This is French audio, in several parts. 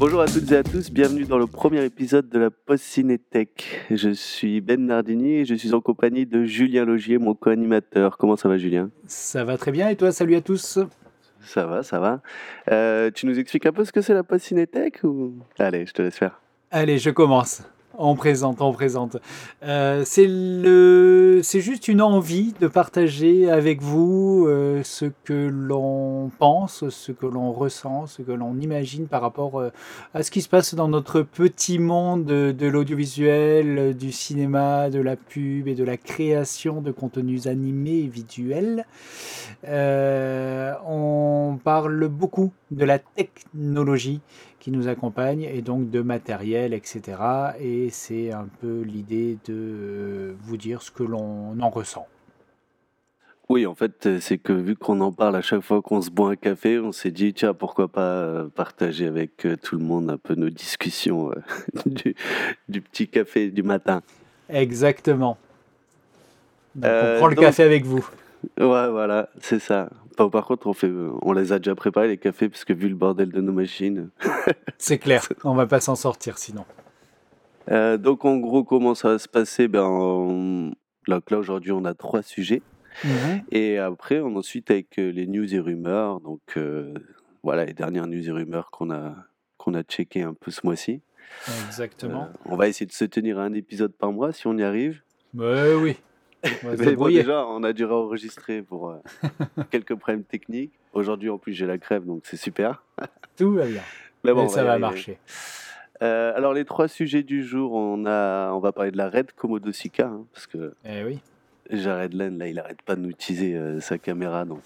Bonjour à toutes et à tous, bienvenue dans le premier épisode de la Post Cinétech. Je suis Ben Nardini et je suis en compagnie de Julien Logier, mon co-animateur. Comment ça va Julien? Ça va très bien et toi, salut à tous Ça va, ça va. Euh, tu nous expliques un peu ce que c'est la Post Cinétech ou... Allez, je te laisse faire. Allez, je commence. On présente, on présente. Euh, c'est le, c'est juste une envie de partager avec vous euh, ce que l'on pense, ce que l'on ressent, ce que l'on imagine par rapport euh, à ce qui se passe dans notre petit monde de, l'audiovisuel, du cinéma, de la pub et de la création de contenus animés et visuels. On parle beaucoup de la technologie qui nous accompagne et donc de matériel, etc. Et c'est un peu l'idée de euh, vous dire ce que l'on en ressent. Oui, en fait, euh, c'est que vu qu'on en parle à chaque fois qu'on se boit un café, on s'est dit, tiens, pourquoi pas euh, partager avec tout le monde un peu nos discussions du, du, petit café du matin. Exactement. Donc, on prend le donc... café avec vous. Ouais, voilà, c'est ça. Par contre, on, fait, on les a déjà préparés, les cafés, parce que vu le bordel de nos machines. c'est clair, on va pas s'en sortir sinon. Euh, donc, en gros, comment ça va se passer? Ben, on... Là, là aujourd'hui, on a trois sujets. Mmh. Et après, on ensuite avec les news et rumeurs. Donc, euh, voilà, les dernières news et rumeurs qu'on a, qu'on a checkées un peu ce mois-ci. Exactement. Euh, on va essayer de se tenir à un épisode par mois si on y arrive. Mais oui. Mais bon, déjà, on a dû enregistrer pour euh, quelques problèmes techniques. Aujourd'hui, en plus, j'ai la crève, donc c'est super. Tout va bien. Mais bon, Et ça va marcher. Euh, alors, les trois sujets du jour, on, a, on va parler de la Red Komodo Sika, hein, parce que eh oui. Jared Len, là, il arrête pas de nous utiliser euh, sa caméra, donc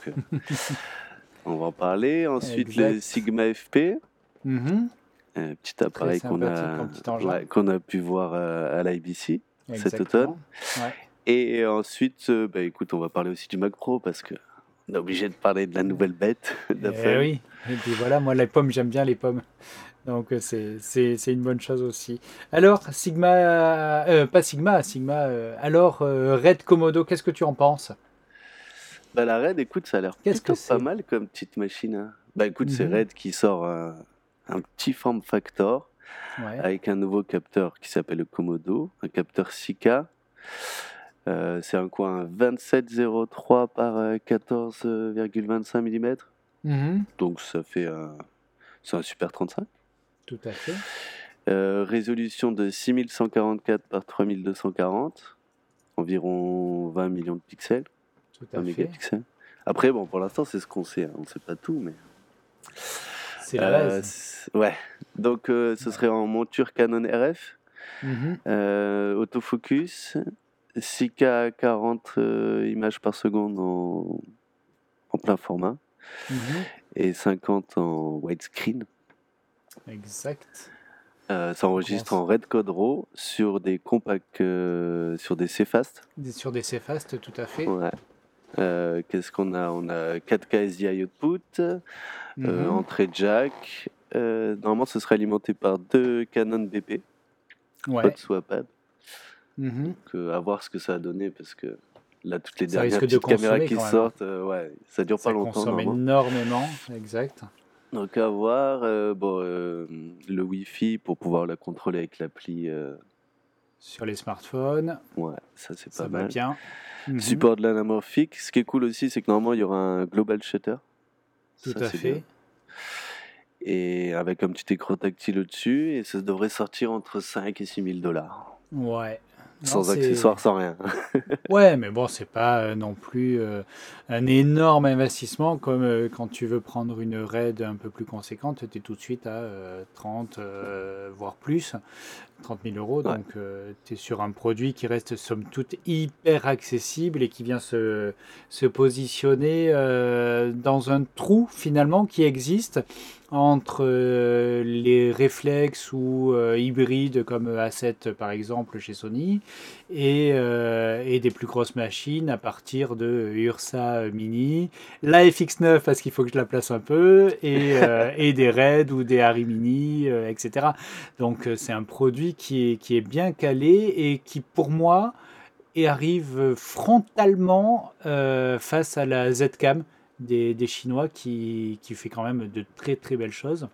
on va en parler. Ensuite, exact. le Sigma FP. Mm -hmm. Un petit appareil qu'on a, ouais, qu'on a pu voir à l'IBC cet automne. Ouais. Et ensuite, euh, bah, écoute, on va parler aussi du Mac Pro parce que on est obligé de parler de la nouvelle bête Eh oui, et puis voilà, moi les pommes, j'aime bien les pommes. Donc c'est une bonne chose aussi. Alors, Sigma, euh, pas Sigma, Sigma, euh, alors euh, Red Komodo, qu'est-ce que tu en penses? Bah, La Red, écoute, ça a l'air plutôt que pas mal comme petite machine. Hein. Bah écoute, mm -hmm. c'est Red qui sort un, un petit form factor ouais. avec un nouveau capteur qui s'appelle le Komodo, un capteur 6K. Euh, c'est un quoi un 27,03 par 14,25 mm. Mmh. Donc ça fait un, c'est un super 35. Tout à fait. Euh, résolution de 6144 par 3240, environ 20 millions de pixels. Tout à mégapixels. Après, bon, pour l'instant, c'est ce qu'on sait. Hein. On ne sait pas tout, mais. C'est la base. Euh, ouais. Donc, euh, ce serait en monture Canon RF, mmh. autofocus, 6K à 40 euh, images par seconde en, en plein format mmh. et 50 en widescreen. Exact. Euh, ça enregistre en Red Code RAW sur des compacts, euh, sur des CFast. Sur des CFast, tout à fait. Ouais. Euh, Qu'est-ce qu'on a? On a 4K SDI output, mmh. entrée jack. normalement, ce serait alimenté par deux Canon BP. Ouais. Hot Swapad. Mmh. Donc, euh, à voir ce que ça a donné parce que là, toutes les ça dernières petites de caméras qui sortent, euh, ouais, ça dure ça pas longtemps. Ça consomme énormément, exact. Donc, à voir. Euh, bon, le Wi-Fi pour pouvoir la contrôler avec l'appli. Sur les smartphones. Ouais, ça c'est pas ça mal. Va bien. Mmh. Support de l'anamorphique. Ce qui est cool aussi, c'est que normalement, il y aura un global shutter. Tout ça, à fait. Bien. Et avec un petit écran tactile au-dessus, et ça devrait sortir entre 5 et 6 000 dollars. Ouais, sans accessoires, sans rien. ouais, mais bon, c'est pas euh, non plus euh, un énorme investissement comme euh, quand tu veux prendre une RAID un peu plus conséquente, tu es tout de suite à 30, voire plus, 30 000 euros. Ouais. Donc, tu es sur un produit qui reste somme toute hyper accessible et qui vient se, se positionner dans un trou finalement qui existe entre euh, les réflexes ou euh, hybrides comme A7 par exemple chez Sony et, euh, et, des plus grosses machines à partir de Ursa Mini, la FX9 parce qu'il faut que je la place un peu et, et des Red ou des Harry Mini, etc. Donc c'est un produit qui est, bien calé et qui pour moi arrive frontalement face à la Zcam des, des, Chinois qui, qui fait quand même de très très belles choses.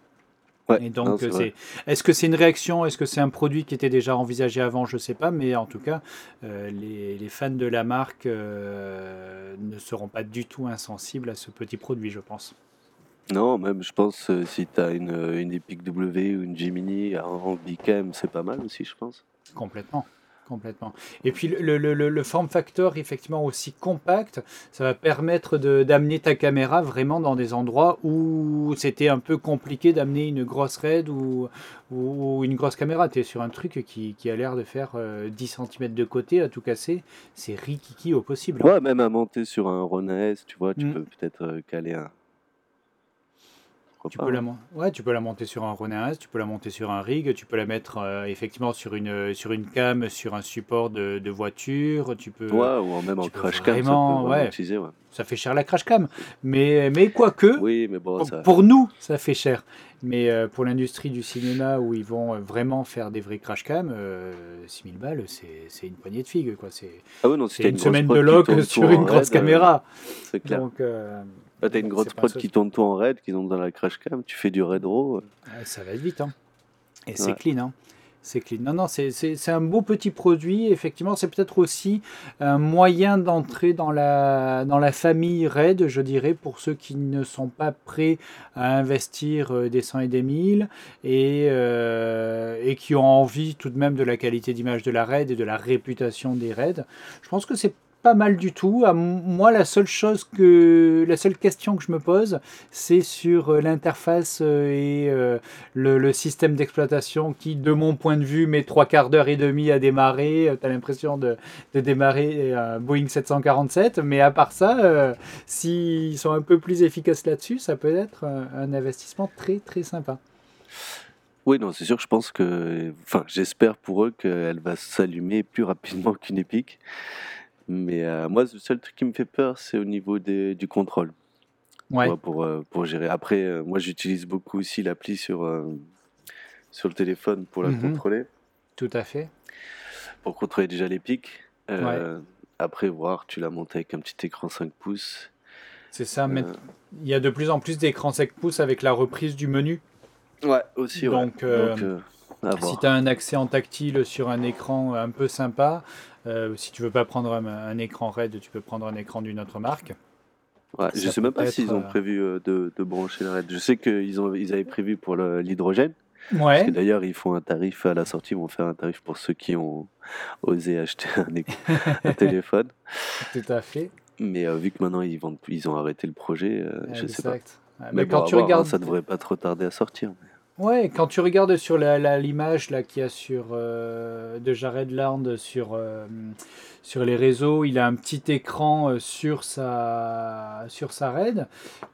Et donc, c'est, est-ce que c'est une réaction Est-ce que c'est un produit qui était déjà envisagé avant Je ne sais pas, mais en tout cas, les, les, fans de la marque ne seront pas du tout insensibles à ce petit produit, je pense. Non, même je pense si tu as une, une Epic W ou une Gemini en Bicam, c'est pas mal aussi, je pense. Complètement. Complètement. Et puis le, le, le, form factor, effectivement, aussi compact, ça va permettre d'amener ta caméra vraiment dans des endroits où c'était un peu compliqué d'amener une grosse RAID ou, ou, une grosse caméra. Tu es sur un truc qui, qui a l'air de faire 10 euh, cm de côté à tout casser. C'est rikiki au possible. Ouais, même à monter sur un Ronin S, tu vois, tu mm. peux peut-être euh, caler un, tu peux, la, ouais, tu peux la monter sur un Ronin tu peux la monter sur un rig, tu peux la mettre euh, effectivement sur une, sur une cam, sur un support de, de voiture. Tu peux, ouais, ou même en crash cam. Vraiment, ça, ouais, ouais. ça fait cher la crash cam. Mais, mais quoique, oui, mais bon, pour, nous, ça fait cher. Mais euh, pour l'industrie du cinéma où ils vont euh, vraiment faire des vrais crash cam, 6000 balles, c'est une poignée de figues. C'est ah oui, une, une semaine de lock sur une grosse caméra. C'est clair. Donc, bah, t'as une grosse prod qui tourne tout en raid, qui tombe dans la crash cam, tu fais du raid raw. ça va vite, hein. Et c'est clean, hein. C'est clean. Non, non, c'est un beau petit produit. Effectivement, c'est peut-être aussi un moyen d'entrer dans la, dans la famille RAID, je dirais, pour ceux qui ne sont pas prêts à investir euh, des 100 et des 1000 et, euh, et qui ont envie tout de même de la qualité d'image de la RAID et de la réputation des RAID. Je pense que c'est pas mal du tout. Moi, la seule chose que, la seule question que je me pose, c'est sur euh, l'interface euh, et euh, le, système d'exploitation qui, de mon point de vue, met trois quarts d'heure et demie à démarrer. Tu as l'impression de, démarrer un Boeing 747, mais à part ça, s'ils sont un peu plus efficaces là-dessus, ça peut être un investissement très très sympa. Oui, non, c'est sûr, je pense que, enfin, j'espère pour eux qu'elle va s'allumer plus rapidement qu'une Epic. Mais euh, moi, le seul truc qui me fait peur, c'est au niveau des, du contrôle. Ouais. Pour, euh, pour, gérer. Après, euh, moi, j'utilise beaucoup aussi l'appli sur, sur le téléphone pour la mmh contrôler. Tout à fait. Pour contrôler déjà les pics. Après, voir, tu l'as monté avec un petit écran 5 pouces. C'est ça, mais il y a de plus en plus d'écrans 5 pouces avec la reprise du menu. Ouais, aussi. Donc, Donc si tu as un accès en tactile sur un écran un peu sympa, euh, si tu veux pas prendre un, écran RAID, tu peux prendre un écran d'une autre marque. Ouais, je sais même pas s'ils ont euh, prévu euh, de, de, brancher le RAID. Je sais qu'ils ont, ils avaient prévu pour l'hydrogène. Ouais. D'ailleurs, ils font un tarif à la sortie, ils vont faire un tarif pour ceux qui ont osé acheter un, téléphone. Tout à fait. Mais vu que maintenant ils, vendent, ils ont arrêté le projet, je sais pas. Mais, quand tu regardes, hein, ça devrait pas trop tarder à sortir. Ouais, quand tu regardes sur l'image là qu'il y a sur euh, de Jared Land sur euh, sur les réseaux, il a un petit écran euh, sur sa sur sa RAID,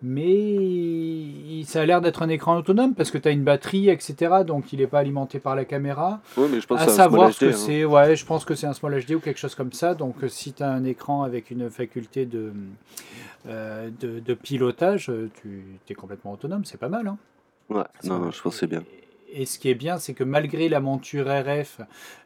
mais ça a l'air d'être un écran autonome parce que tu as une batterie, etc. Donc il n'est pas alimenté par la caméra. Oui, mais je pense à savoir que hein. c'est ouais, je pense que c'est un Small HD ou quelque chose comme ça. Donc si tu as un écran avec une faculté de de, de, pilotage, tu es complètement autonome, c'est pas mal. Hein. Ouais, non, non, je pense c'est bien. Et ce qui est bien, c'est que malgré la monture RF,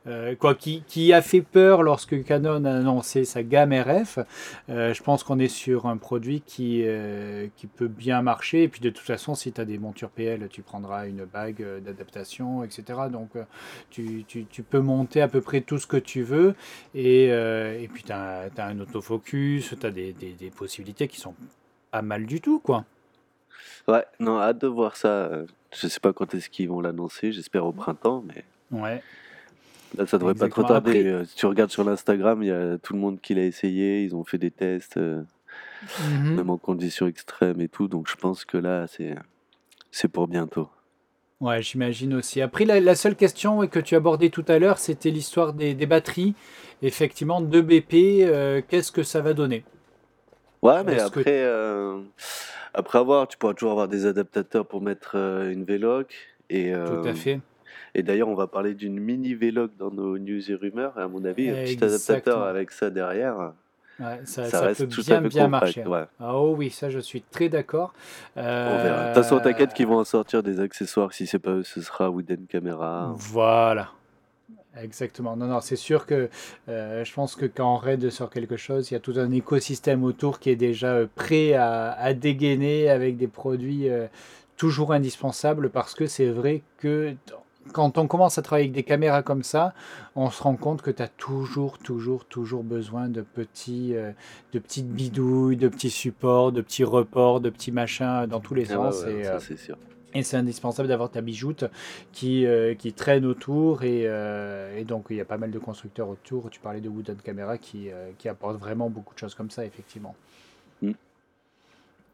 euh, quoi, qui, qui, a fait peur lorsque Canon a annoncé sa gamme RF, euh, je pense qu'on est sur un produit qui, euh, qui peut bien marcher. Et puis de toute façon, si tu as des montures PL, tu prendras une bague d'adaptation, etc. Donc tu, tu, tu, peux monter à peu près tout ce que tu veux. Et, et puis tu as, as, un autofocus, tu as des, des, des possibilités qui sont pas mal du tout, quoi. Ouais, non, hâte de voir ça. Je sais pas quand est-ce qu'ils vont l'annoncer, j'espère au printemps, mais. Ouais. Là, ça devrait pas trop tarder. Euh, si tu regardes sur l'Instagram, il y a tout le monde qui l'a essayé, ils ont fait des tests, euh, mhm. même en conditions extrêmes et tout, donc je pense que là, c'est, c'est pour bientôt. Ouais, j'imagine aussi. Après, la, seule question que tu abordais tout à l'heure, c'était l'histoire des, batteries. Effectivement, 2 BP, euh, qu'est-ce que ça va donner? Ouais, mais après, après avoir, tu pourras toujours avoir des adaptateurs pour mettre euh, une Veloc. Et, Tout à euh, fait. Et d'ailleurs, on va parler d'une mini Veloc dans nos news et rumeurs. Et à mon avis, un petit adaptateur avec ça derrière. Ouais, ça, ça, reste peut tout bien, bien marcher. Ouais. Ah, oh oui, ça je suis très d'accord. Euh... On verra. De toute façon, t'inquiète qu'ils vont en sortir des accessoires. Si c'est pas eux, ce sera Wooden Camera. Voilà. Exactement. Non, non, c'est sûr que euh, je pense que quand Red sort quelque chose, il y a tout un écosystème autour qui est déjà euh, prêt à, dégainer avec des produits euh, toujours indispensable parce que c'est vrai que quand on commence à travailler avec des caméras comme ça, on se rend compte que tu as toujours, toujours, toujours besoin de petits, de petites bidouilles, de petits supports, de petits reports, de petits machins dans tous les ah sens. et, euh, c'est sûr. Et c'est indispensable d'avoir ta bijoute qui, euh, traîne autour. Et, et, donc, il y a pas mal de constructeurs autour. Tu parlais de Wooden Camera qui, qui apportent vraiment beaucoup de choses comme ça, effectivement.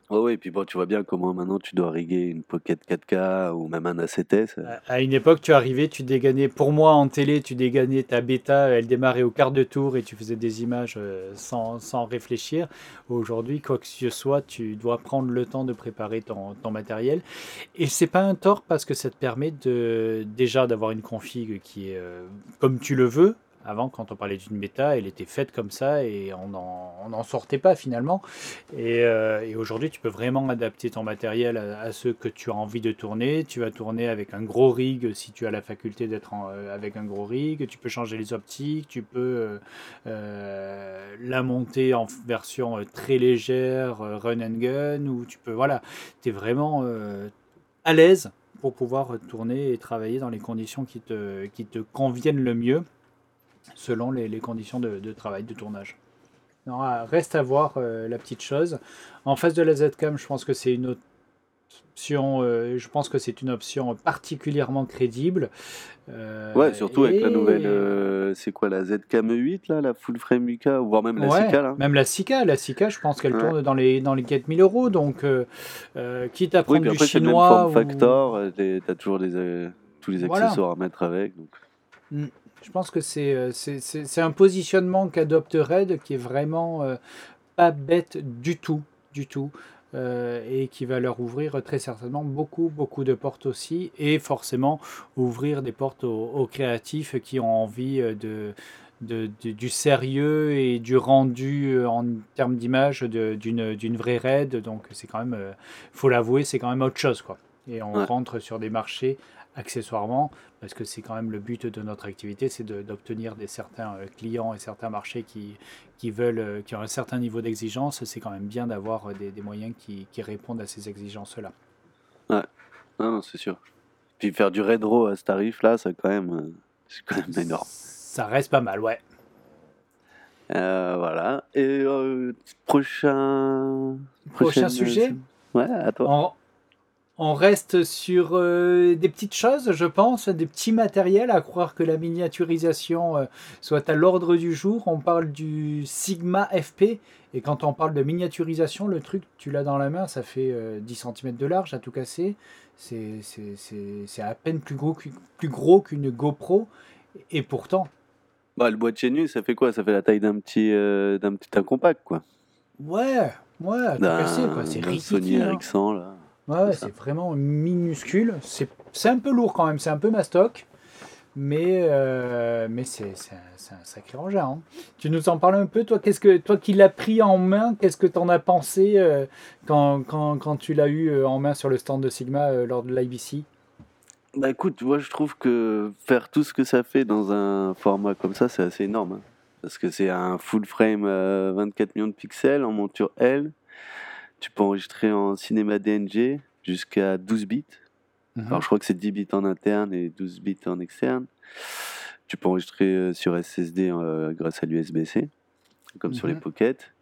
Oh oui, et puis bon, tu vois bien comment maintenant tu dois riguer une Pocket 4K ou même un A7S. À une époque, tu arrivais, tu dégainais, pour moi en télé, tu dégainais ta bêta, elle démarrait au quart de tour et tu faisais des images euh, sans, sans réfléchir. Aujourd'hui, quoi que ce soit, tu dois prendre le temps de préparer ton, ton matériel. Et c'est pas un tort parce que ça te permet de, déjà d'avoir une config qui est euh, comme tu le veux, avant, quand on parlait d'une bêta, elle était faite comme ça et on n'en sortait pas finalement. Euh, et, aujourd'hui, tu peux vraiment adapter ton matériel à, ce que tu as envie de tourner. Tu vas tourner avec un gros rig si tu as la faculté d'être euh, avec un gros rig. Tu peux changer les optiques. Tu peux euh, la monter en version très légère, run and gun. Ou tu peux, voilà, tu es vraiment à l'aise pour pouvoir tourner et travailler dans les conditions qui te, qui te conviennent le mieux selon les, conditions de, travail, de tournage. Ah, reste à voir euh, la petite chose. En face de la Zcam, je pense que c'est une option, euh, je pense que c'est une option particulièrement crédible. Euh, ouais, surtout avec la nouvelle, c'est quoi la Zcam 8 là, la full frame 8K, voire même la ouais, 6K Même la 6K, la 6K, je pense qu'elle tourne dans les dans les 4000 euros, donc quitte à prendre oui, du chinois. Le même factor, tu as toujours tous les accessoires à mettre avec. Donc. Mm. Je pense que euh, c'est un positionnement qu'adopte Red qui est vraiment euh, pas bête du tout, du tout. Euh, et qui va leur ouvrir très certainement beaucoup, beaucoup de portes aussi, et forcément ouvrir des portes aux, créatifs qui ont envie de, de, du sérieux et du rendu en termes d'image d'une vraie raid. Donc c'est quand même, faut l'avouer, c'est quand même autre chose. Quoi. Et on rentre sur des marchés accessoirement, parce que c'est quand même le but de notre activité, c'est d'obtenir des certains euh, clients et certains marchés qui, qui veulent, euh, qui ont un certain niveau d'exigence. C'est quand même bien d'avoir euh, des, des, moyens qui, qui, répondent à ces exigences-là. Ouais, non, c'est sûr. Puis faire du rétro à ce tarif-là, c'est quand même, c'est quand même énorme. Ça reste pas mal, ouais. voilà. Et prochain... Prochain sujet? Ouais, à toi. On reste sur euh, des petites choses, je pense, des petits matériels, à croire que la miniaturisation euh, soit à l'ordre du jour. On parle du Sigma FP, et quand on parle de miniaturisation, le truc, tu l'as dans la main, ça fait 10 euh, cm de large à tout casser. C'est à peine plus gros, plus gros qu'une GoPro, et pourtant... Bah, le boîtier nu, ça fait quoi? Ça fait la taille d'un petit, d'un petit compact, quoi. Ouais, ouais, à tout casser, quoi. C'est Sony hein. Ericsson, là. Ouais, c'est vraiment minuscule. C'est un peu lourd quand même, c'est un peu mastoc. Mais, euh, mais c'est un, sacré engin. Hein. Tu nous en parles un peu, toi, qu'est-ce que toi qui l'as pris en main, qu'est-ce que tu en as pensé euh, quand, quand, quand, tu l'as eu euh, en main sur le stand de Sigma lors de l'IBC Bah écoute, moi je trouve que faire tout ce que ça fait dans un format comme ça, c'est assez énorme. Hein. Parce que c'est un full frame 24 millions de pixels en monture L. Tu peux enregistrer en cinéma DNG jusqu'à 12 bits. Mhm. Alors je crois que c'est 10 bits en interne et 12 bits en externe. Tu peux enregistrer euh, sur SSD euh, grâce à l'USB-C, comme sur les mhm. Pocket.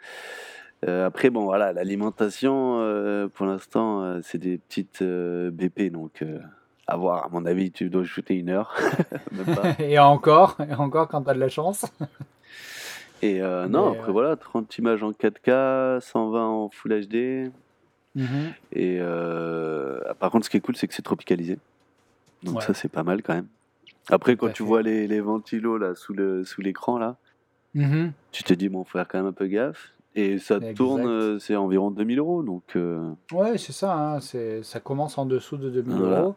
Euh, après, bon, voilà, l'alimentation, pour l'instant, c'est des petites BP, donc à voir. À mon avis, tu dois shooter une heure. et encore, et encore quand tu as de la chance. Et euh, non, après euh, voilà, 30 images en 4K, 120 en Full HD. Mhm. Et euh, par contre, ce qui est cool, c'est que c'est tropicalisé. Donc ça, c'est pas mal quand même. Après, quand tu vois les, les, ventilos là sous le sous l'écran là, mhm. tu te dis bon, faut faire quand même un peu gaffe. Et ça tourne, c'est environ 2000 euros. Donc, Ouais, c'est ça. Hein, ça commence en dessous de 2000 euros.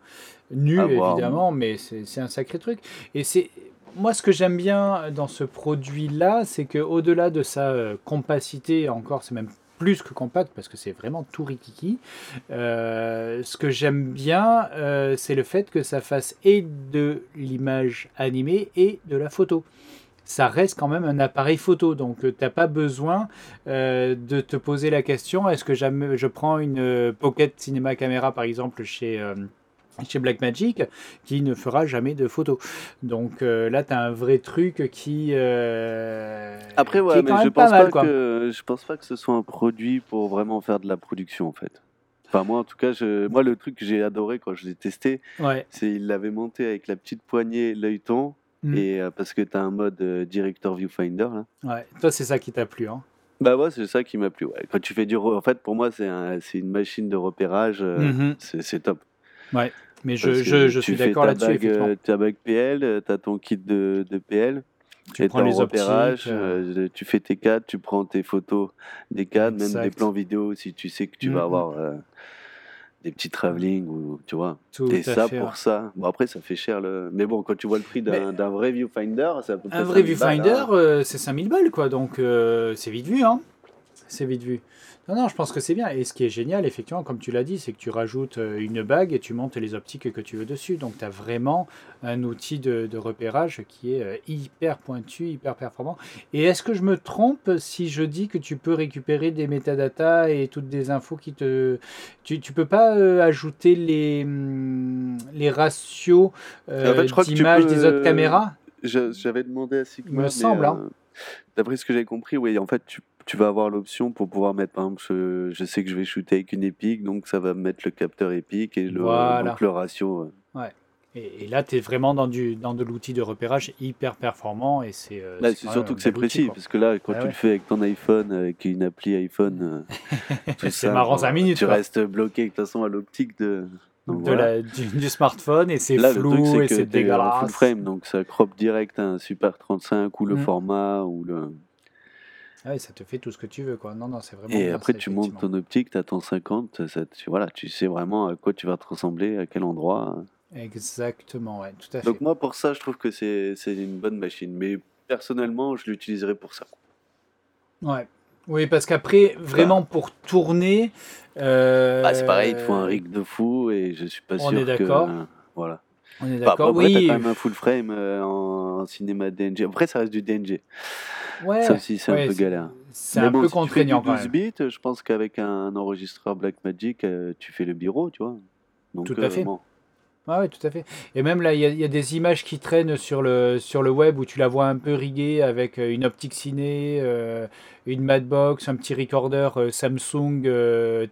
Nu, évidemment, mais c'est un sacré truc. Et c'est moi, ce que j'aime bien dans ce produit-là, c'est qu'au-delà de sa euh, compacité, encore, c'est même plus que compact parce que c'est vraiment tout rikiki. Euh, ce que j'aime bien, euh, c'est le fait que ça fasse et de l'image animée et de la photo. ça reste quand même un appareil photo. Donc, tu n'as pas besoin de te poser la question est-ce que jamais je prends une Pocket Cinema Camera, par exemple, chez chez Blackmagic qui ne fera jamais de photos. Donc euh, là, tu as un vrai truc qui. Euh, Après, ouais, mais je pense, pas, que, je pense pas que ce soit un produit pour vraiment faire de la production en fait. Enfin, moi en tout cas, je, moi le truc que j'ai adoré quand je l'ai testé, c'est il l'avait monté avec la petite poignée, l'œilleton. Mm. Et euh, parce que tu as un mode director viewfinder là. Ouais, toi c'est ça qui t'a plu hein. Bah ouais, c'est ça qui m'a plu. Ouais. Quand tu fais du, en fait, pour moi, c'est un, une machine de repérage, mm-hmm. c'est top. Ouais. Mais je, je, je suis d'accord là-dessus. Tu as bague PL, tu as ton kit de, de PL. Tu prends les repérages, euh. Euh, tu fais tes cadres, tu prends tes photos des cadres, même des plans vidéo si tu sais que tu vas mm-hmm. avoir euh, des petits travelling ou tu vois. Et ça pour ça. Bon après ça fait cher le. Mais bon quand tu vois le prix d'un vrai viewfinder, ça peut Un vrai viewfinder, hein. c'est 5000 balles quoi, donc c'est vite vu hein. C'est vite vu. Non, non, je pense que c'est bien. Et ce qui est génial, effectivement, comme tu l'as dit, c'est que tu rajoutes euh, une bague et tu montes les optiques que tu veux dessus. Donc, tu as vraiment un outil de, repérage qui est euh, hyper pointu, hyper performant. Et est-ce que je me trompe si je dis que tu peux récupérer des métadatas et toutes des infos qui te... Tu ne peux pas euh, ajouter les, hum, les ratios d'image des autres caméras? J'avais demandé à Sigma. me semble, hein. D'après ce que j'ai compris, oui, en fait, tu tu vas avoir l'option pour pouvoir mettre, par exemple, je, sais que je vais shooter avec une épique, donc ça va mettre le capteur épique et le, donc le ratio. Ouais. Et, là, tu es vraiment dans, du, dans de l'outil de repérage hyper performant. et C'est euh, c'est surtout que c'est précis, parce que là, quand tu le fais avec ton iPhone, avec une appli iPhone, euh, c'est marrant 5 minutes. Tu restes bloqué de toute façon à l'optique de. de la, du, smartphone et c'est flou et c'est dégueulasse. full frame, donc ça crop direct un Super 35 ou le mm. format ou le. Ah ça te fait tout ce que tu veux, quoi. Non, non, c'est vraiment. Et après, tu montes ton optique, tu as ton 50, ça, tu, voilà, tu sais vraiment à quoi tu vas te ressembler, à quel endroit. Exactement, ouais, tout à fait. Donc, moi, pour ça, je trouve que c'est une bonne machine. Mais personnellement, je l'utiliserai pour ça. Ouais. Oui, parce qu'après, vraiment pour tourner. Euh... Bah, c'est pareil, il faut un rig de fou et je suis pas sûr que. On est d'accord. voilà. On est d'accord. oui. T'as quand même un full frame euh, en, cinéma DNG. Après, ça reste du DNG. Ouais. Ça aussi, c'est un peu galère. C'est un peu contraignant quand même. bits, je pense qu'avec un enregistreur Blackmagic, euh, tu fais le bureau, tu vois. Donc, tout à euh, fait. oui, tout à fait. Et même là, il y, a des images qui traînent sur le, sur le web où tu la vois un peu riguée avec une optique ciné, une Madbox, un petit recorder Samsung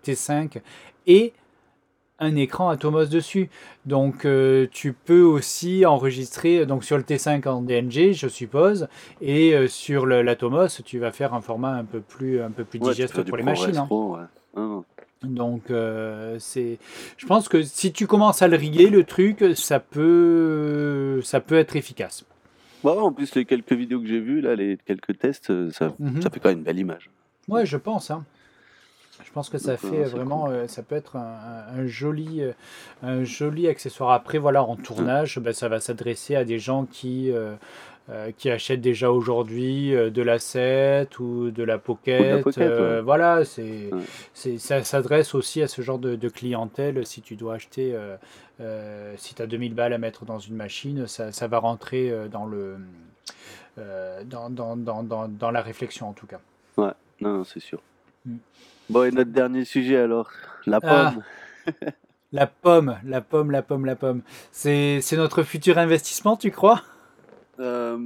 T5 et un écran Atomos dessus. Donc euh, tu peux aussi enregistrer donc sur le T5 en DNG, je suppose, et euh, sur l'Atomos, tu vas faire un format un peu plus un peu plus digeste pour les machines. Hein. Donc euh, c'est, je pense que si tu commences à le riguer, le truc, ça peut ça peut être efficace. en plus les quelques vidéos que j'ai vues là, les quelques tests, ça, mhm. ça fait quand même une belle image. Ouais, je pense. Hein. Je pense que ça fait vraiment, euh, ça peut être un, joli, euh, un joli accessoire. Après, voilà, en tournage, ben, ça va s'adresser à des gens qui, euh, qui achètent déjà aujourd'hui de la 7 ou de la Pocket. Voilà, c'est, c'est, ça s'adresse aussi à ce genre de, de clientèle. Si tu dois acheter, si tu as 2000 balles à mettre dans une machine, ça, ça va rentrer dans, le, dans, dans, dans, dans, la réflexion en tout cas. Ouais, non, c'est sûr. Mm. Bon, et notre dernier sujet alors, la ah. pomme. la pomme, la pomme, la pomme, la pomme. C'est notre futur investissement, tu crois? Euh,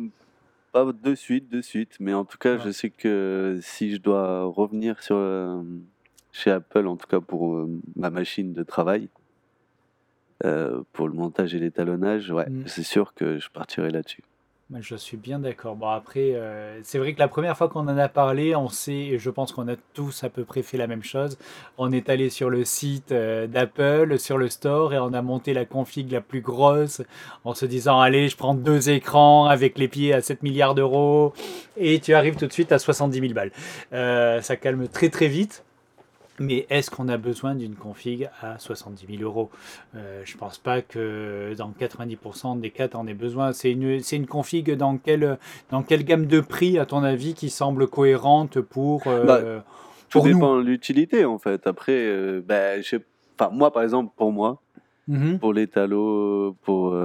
Pas de suite, de suite. Mais en tout cas, je sais que si je dois revenir sur, euh, chez Apple, en tout cas pour euh, ma machine de travail, pour le montage et l'étalonnage, ouais, mm. c'est sûr que je partirai là-dessus. Je suis bien d'accord. Bon, après, euh, c'est vrai que la première fois qu'on en a parlé, on sait, et je pense qu'on a tous à peu près fait la même chose. On est allé sur le site euh, d'Apple, sur le store, et on a monté la config la plus grosse en se disant Allez, je prends deux écrans avec les pieds à 7 milliards d'euros, et tu arrives tout de suite à 70 000 balles. Euh, ça calme très très vite. Mais est-ce qu'on a besoin d'une config à 70 000 euros? Euh, Je ne pense pas que dans 90% des cas, tu en aies besoin. C'est une, une config dans quelle, dans quelle gamme de prix, à ton avis, qui semble cohérente pour, euh, bah, tout dépend de l'utilité, en fait. Après, euh, bah, moi, par exemple, pour moi, mm-hmm. pour l'étalon, pour,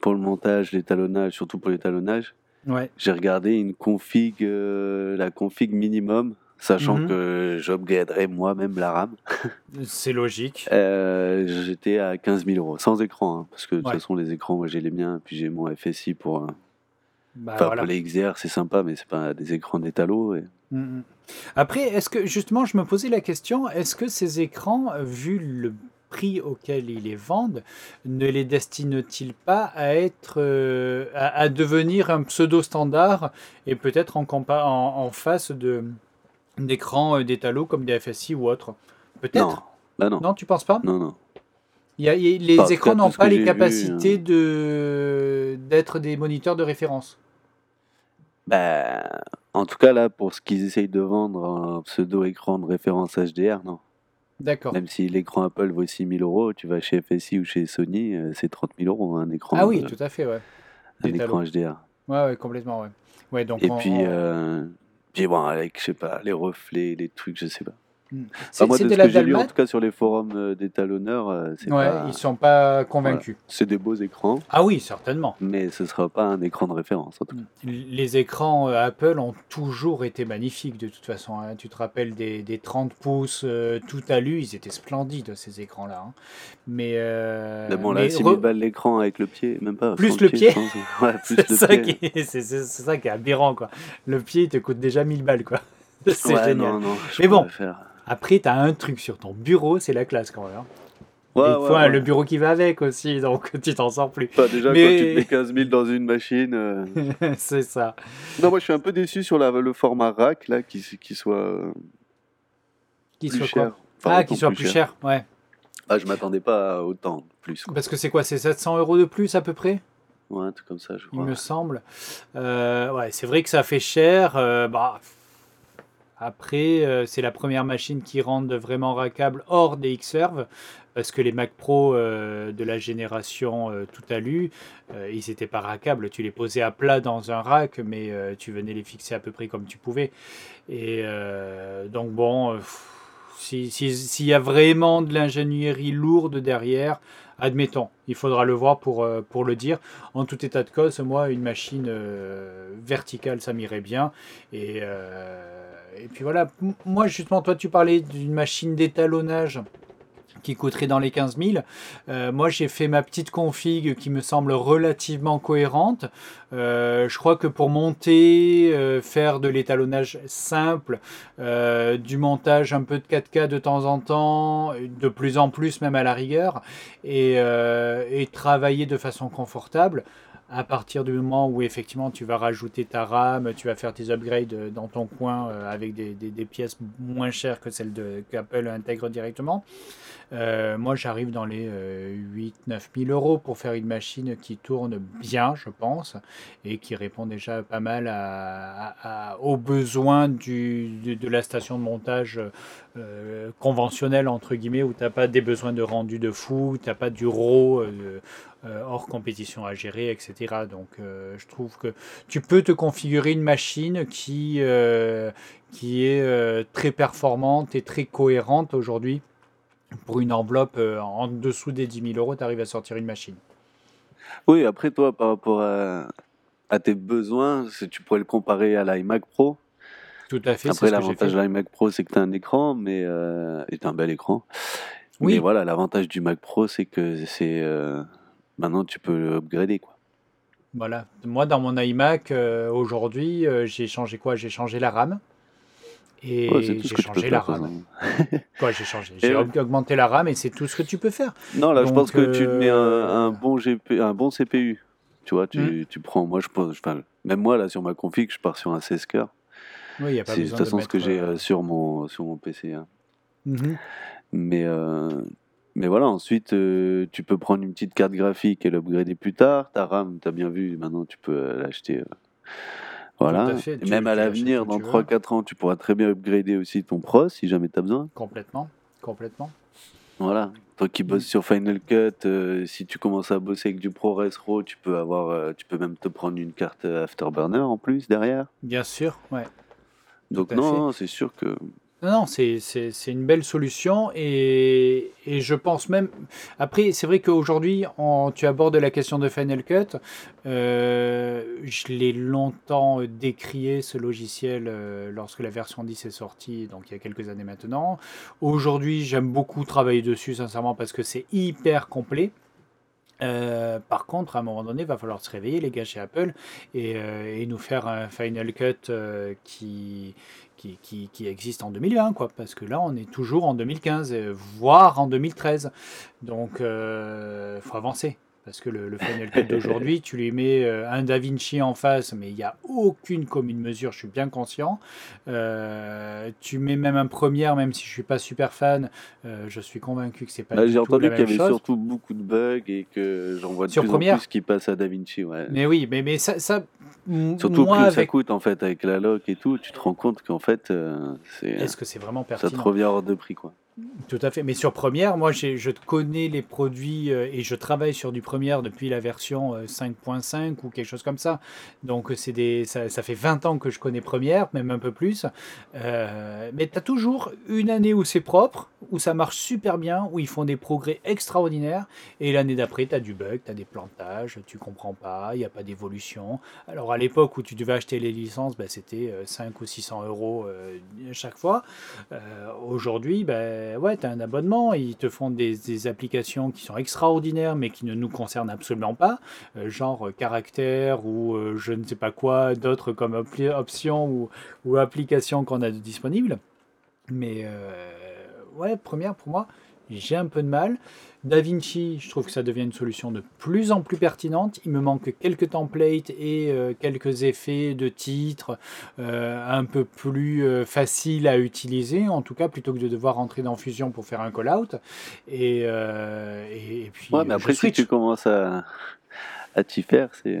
pour le montage, l'étalonnage, surtout pour l'étalonnage, Ouais. J'ai regardé une config, la config minimum, sachant Mhm. que j'upgraderais moi-même la RAM. C'est logique. Euh, J'étais à 15 000 euros, sans écran, hein, parce que de toute Ouais. façon, les écrans, moi j'ai les miens, puis j'ai mon FSI pour. euh, Bah, Enfin, voilà. pour les XR, c'est sympa, mais c'est pas des écrans d'étalo. Et... Mhm. Après, est-ce que justement, je me posais la question, est-ce que ces écrans, vu le prix auquel ils les vendent, ne les destinent-ils pas à être, euh, à, à devenir un pseudo standard et peut-être en, compa- en, en face de d'écrans euh, d'étalo comme des FSI ou autres Non, Peut-être. bah non, Non, tu penses pas? Non, non. Il y a- il y a- Les Pas, écrans n'ont pas les vu, capacités euh. de d'être des moniteurs de référence. Bah, en tout cas, là, pour ce qu'ils essayent de vendre, un pseudo-écran de référence HDR, non. D'accord. Même si l'écran Apple vaut 6 000 euros, tu vas chez FSI ou chez Sony, euh, c'est 30 000 euros, un écran, Ah oui, euh, tout à fait, ouais. un écran HDR. Ouais, ouais, complètement, ouais. Ouais, donc Et on- puis, on- euh, puis bon, avec, je sais pas, les reflets, les trucs, je sais pas. C'est Enfin, moi, de de ce la que j'ai lu, en tout cas, sur les forums euh, d'étalonneurs, euh, c'est Ouais, pas... ils sont pas convaincus. C'est des beaux écrans, Ah oui, certainement. mais ce sera pas un écran de référence, en tout cas. Les écrans euh, Apple ont toujours été magnifiques de toute façon. hein. Tu te rappelles des, des 30 pouces euh, tout à lu, ils étaient splendides ces écrans-là. hein. Mais, euh, Mais bon, là, mais 6 re- 000 balles l'écran avec le pied, même pas. Plus le pied. pense. Ouais, plus c'est le ça, pied. qui ça qui est aberrant quoi. Le pied il te coûte déjà 1000 balles quoi. C'est Ouais, génial. non, non, Mais bon. Après, tu as un truc sur ton bureau, c'est la classe quand même. hein. Ouais, Et il ouais, ouais. le bureau qui va avec aussi, donc tu t'en sors plus. Enfin, déjà, Mais- quand tu te mets 15 000 dans une machine. euh, c'est ça. Non, moi, je suis un peu déçu sur la- le format rack, là, qui, qui soit Qui plus soit cher. quoi Ah, qui soit plus cher, ouais. Ah, je m'attendais pas à autant, plus. Quoi. Parce que c'est quoi C'est 700 euros de plus à peu près? Ouais, un truc comme ça, je il crois. me semble. Euh, ouais, c'est vrai que ça fait cher. euh, bah, après, euh, c'est la première machine qui rende vraiment rackable hors des Xserve, parce que les Mac Pro euh, de la génération euh, tout à lu, euh, ils n'étaient pas rackables. Tu les posais à plat dans un rack, mais euh, tu venais les fixer à peu près comme tu pouvais. Et euh, donc bon, euh, s'il y a vraiment de l'ingénierie lourde derrière, admettons, il faudra le voir pour, euh, pour le dire. En tout état de cause, moi, une machine euh, verticale, ça m'irait bien. Et, euh, et puis voilà, moi justement, toi, tu parlais d'une machine d'étalonnage qui coûterait dans les 15 000. Euh, moi, j'ai fait ma petite config qui me semble relativement cohérente. Euh, je crois que pour monter, euh, faire de l'étalonnage simple, du montage un peu de 4K de temps en temps, de plus en plus même à la rigueur, et travailler de façon confortable, à partir du moment où effectivement tu vas rajouter ta RAM, tu vas faire tes upgrades euh, dans ton coin euh, avec des, pièces moins chères que celles qu'Apple intègre directement. Euh, moi, j'arrive dans les 8-9 000 euros pour faire une machine qui tourne bien, je pense, et qui répond déjà pas mal aux besoins de, la station de montage conventionnelle, entre guillemets, où tu n'as pas des besoins de rendu de fou, tu n'as pas du RAW hors compétition à gérer, etc. Donc, euh, je trouve que tu peux te configurer une machine qui, euh, qui est euh, très performante et très cohérente aujourd'hui. Pour une enveloppe euh, en dessous des 10 000 euros, tu arrives à sortir une machine. Oui, après, toi, par rapport à, à tes besoins, tu pourrais le comparer à l'iMac Pro. Tout à fait. Après, l'avantage de l'iMac Pro, c'est que tu as un écran, mais euh, et un bel écran. Oui. Mais voilà, l'avantage du Mac Pro, c'est que c'est euh, maintenant tu peux upgrader quoi. Voilà. Moi, dans mon iMac, euh, aujourd'hui, euh, j'ai changé quoi? J'ai changé la RAM. Et Ouais, j'ai changé la RAM. Quoi, j'ai changé? J'ai ouais. aug- augmenté la RAM et c'est tout ce que tu peux faire. Non, là, je Donc, pense que tu te mets un, euh, un bon GP, un bon CPU. Tu vois, tu, Hmm. tu prends. Moi, je pense. Enfin, même moi, là, sur ma config, je pars sur un 16 cœurs. Oui, il n'y a pas C'est de besoin toute de façon ce que j'ai euh, euh, sur mon sur mon PC. hein. mhm. Mais euh, mais voilà, ensuite, euh, tu peux prendre une petite carte graphique et l'upgrader plus tard. Ta RAM, tu as bien vu, maintenant tu peux l'acheter. euh, voilà. à fait, Et même à l'avenir, dans tu veux. 3-4 ans, tu pourras très bien upgrader aussi ton Pro si jamais tu as besoin. Complètement. Complètement. Voilà. Toi qui bosses sur Final Cut, euh, si tu commences à bosser avec du ProRes RAW, tu peux avoir, euh, tu peux même te prendre une carte Afterburner en plus derrière. Bien sûr, ouais. Donc non, c'est sûr que Non, c'est une belle solution et, et je pense même. Après, c'est vrai qu'aujourd'hui, tu abordes la question de Final Cut. Euh, je l'ai longtemps décrié ce logiciel euh, lorsque la version 10 est sortie, donc il y a quelques années maintenant. Aujourd'hui, j'aime beaucoup travailler dessus, sincèrement, parce que c'est hyper complet. Euh, par contre, à un moment donné, il va falloir se réveiller, les gars, chez Apple, et, euh, nous faire un Final Cut euh, qui, qui, qui, existe en 2020, quoi. Parce que là, on est toujours en 2015, euh, voire en 2013. Donc, il faut avancer. Parce que le, le Final Cut d'aujourd'hui, tu lui mets euh, un Da Vinci en face, mais il n'y a aucune commune mesure, je suis bien conscient. Euh, tu mets même un Premiere, même si je suis pas super fan, euh, je suis convaincu que c'est pas Bah, j'ai entendu qu'il y avait chose. surtout beaucoup de bugs et que j'en vois de Sur plus en plus qui passent à DaVinci. Ouais. Mais oui, mais, mais ça, Surtout moi, prix que ça avec... coûte en fait avec la loc et tout, tu te rends compte qu'en fait euh, c'est Est-ce que c'est vraiment ça te pertinent? revient hors de prix quoi. Tout à fait. Mais sur Premiere, moi, je connais les produits euh, et je travaille sur du Premiere depuis la version euh, 5.5 ou quelque chose comme ça. Donc, euh, c'est des, ça, ça fait 20 ans que je connais Premiere, même un peu plus. Euh, mais tu as toujours une année où c'est propre, où ça marche super bien, où ils font des progrès extraordinaires. Et l'année d'après, tu as du bug, tu as des plantages, tu comprends pas, il n'y a pas d'évolution. Alors, à l'époque où tu devais acheter les licences, ben, c'était euh, 5 ou 600 euros euh, chaque fois. Euh, Aujourd'hui, ben, ouais, tu as un abonnement, ils te font des, applications qui sont extraordinaires, mais qui ne nous concernent absolument pas, euh, genre euh, caractère ou euh, je ne sais pas quoi, d'autres comme options ou, ou applications qu'on a disponibles. Mais euh, ouais, première pour moi, j'ai un peu de mal. DaVinci, je trouve que ça devient une solution de plus en plus pertinente. Il me manque quelques templates et euh, quelques effets de titres euh, un peu plus euh, faciles à utiliser, en tout cas, plutôt que de devoir rentrer dans Fusion pour faire un call-out. Et, et, et puis, Ouais, mais après si tu commences à à t'y faire, c'est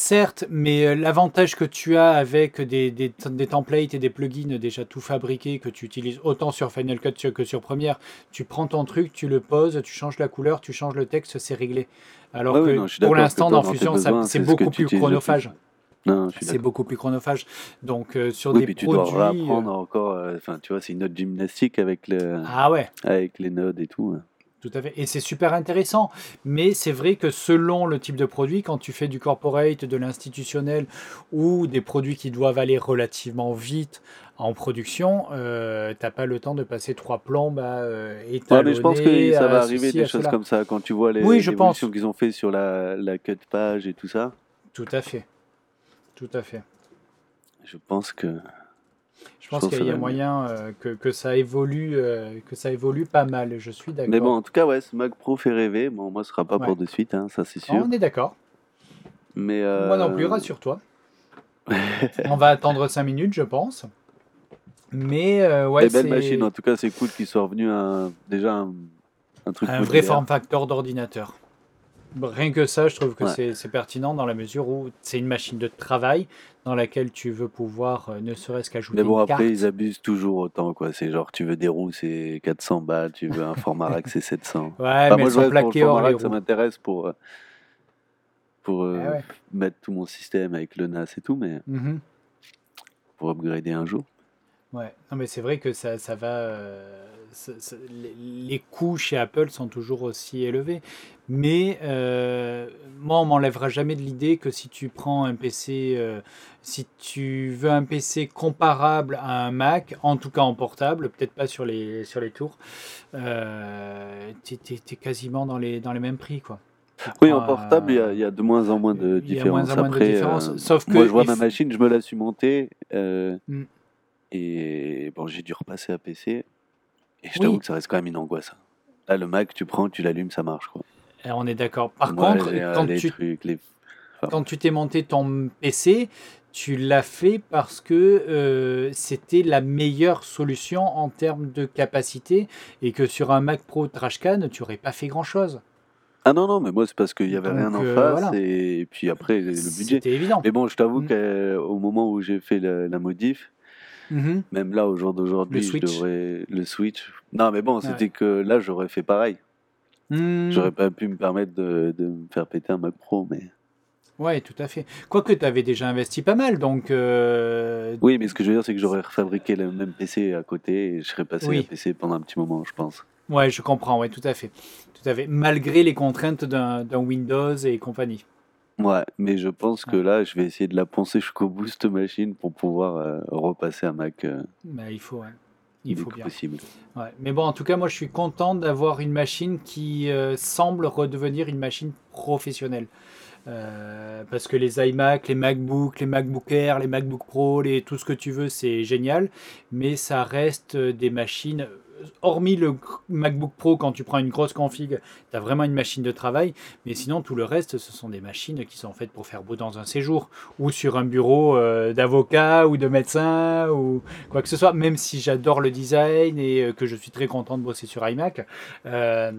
Certes, mais euh, l'avantage que tu as avec des, des, des templates et des plugins déjà tout fabriqués que tu utilises autant sur Final Cut que sur Premiere, tu prends ton truc, tu le poses, tu changes la couleur, tu changes le texte, c'est réglé. Alors Ouais, que non, pour l'instant, dans Fusion, c'est ce beaucoup plus chronophage. C'est beaucoup plus chronophage. Donc euh, sur Oui, des puis tu dois produits. euh, encore euh, enfin tu vois, c'est une autre gymnastique avec le Ah ouais, avec les nodes et tout. hein. Tout à fait. Et c'est super intéressant. Mais c'est vrai que selon le type de produit, quand tu fais du corporate, de l'institutionnel ou des produits qui doivent aller relativement vite en production, euh, t'as pas le temps de passer trois plombes à euh, Ouais, mais je pense que ça va arriver ceci, des choses cela. comme ça quand tu vois les Oui, qu'ils ont fait sur la, la cut page et tout ça. Tout à fait. Tout à fait. Je pense que Je pense qu'il y a moyen euh, que, que ça évolue, euh, que ça évolue pas mal. Je suis Mais bon, d'accord. en tout cas, ouais, ce Mac Pro fait rêver. Bon, moi, ce sera pas Ouais. pour de suite, hein, ça c'est sûr. On est d'accord. Mais Moi non plus, euh, rassure-toi. On va attendre 5 minutes, je pense. Mais euh, ouais, des belles machines. En tout cas, c'est cool qu'ils soient revenus un, déjà un, un truc un vrai modulaire. form factor d'ordinateur. Rien que ça, je trouve que Ouais. c'est pertinent dans la mesure où c'est une machine de travail dans laquelle tu veux pouvoir euh, ne serait-ce qu'ajouter Mais bon, une après, ils abusent toujours autant, quoi. C'est genre, tu veux des roues, c'est 400 balles, tu veux un format rack, c'est 700. Ouais, Enfin, mais moi, je plaquées hors les ça m'intéresse pour, euh, pour euh, Ah ouais. mettre tout mon système avec le NAS et tout, mais Mhm. pour upgrader un jour. Ouais, non mais c'est vrai que ça, ça va. euh, ça- ça- les, les coûts chez Apple sont toujours aussi élevés. Mais euh, moi, on m'enlèvera jamais de l'idée que si tu prends un PC, euh, si tu veux un PC comparable à un Mac, en tout cas en portable, peut-être pas sur les, sur les tours, euh, tu es, quasiment dans les, dans les mêmes prix. Quoi. Tu Oui, en portable, il y, a, un- il y a de moins en moins de il y a moins différence. en moins de Après, différence. euh, Sauf que moi, je vois il ma f- machine, je me la suis montée. euh, Mm. Et bon, j'ai dû repasser à PC. Et je t'avoue que ça reste quand même une angoisse. hein. Là, le Mac, tu prends, tu l'allumes, ça marche. Quoi. et on est d'accord. Par Moi, contre, euh, quand les tu trucs, les. enfin, quand tu t'es monté ton PC, tu l'as fait parce que euh, c'était la meilleure solution en termes de capacité et que sur un Mac Pro Trashcan, tu n'aurais pas fait grand-chose. Ah non, non, mais moi, c'est parce qu'il n'y avait rien en euh, face. voilà, Et puis après, le budget. c'était évident. Mais bon, je t'avoue Mm. qu'au moment où j'ai fait la, la modif, Mhm. même là, au jour d'aujourd'hui, je devrais. Le Switch. Non, mais bon, Ouais. c'était que là, j'aurais fait pareil. Mm. J'aurais pas pu me permettre de, de me faire péter un Mac Pro, mais. Ouais, tout à fait. Quoique tu avais déjà investi pas mal, donc. euh, Oui, mais ce que je veux dire, c'est que j'aurais refabriqué le même PC à côté et je serais passé Oui. à PC pendant un petit moment, je pense. Ouais, je comprends, ouais, tout à fait. Tout à fait. Malgré les contraintes d'un Windows et compagnie. Ouais, mais je pense que là, je vais essayer de la poncer jusqu'au bout, cette machine, pour pouvoir euh, repasser à Mac euh, Bah, il faut, ouais. Il faut que bien. possible. Ouais. Mais bon, en tout cas, moi, je suis content d'avoir une machine qui euh, semble redevenir une machine professionnelle. Euh, parce que les iMac, les MacBook, les MacBook Air, les MacBook Pro, les, tout ce que tu veux, c'est génial. Mais ça reste des machines, hormis le MacBook Pro, quand tu prends une grosse config, tu as vraiment une machine de travail. Mais sinon, tout le reste, ce sont des machines qui sont faites pour faire beau dans un séjour ou sur un bureau euh, d'avocat ou de médecin ou quoi que ce soit. Même si j'adore le design et euh, que je suis très content de bosser sur iMac. Euh,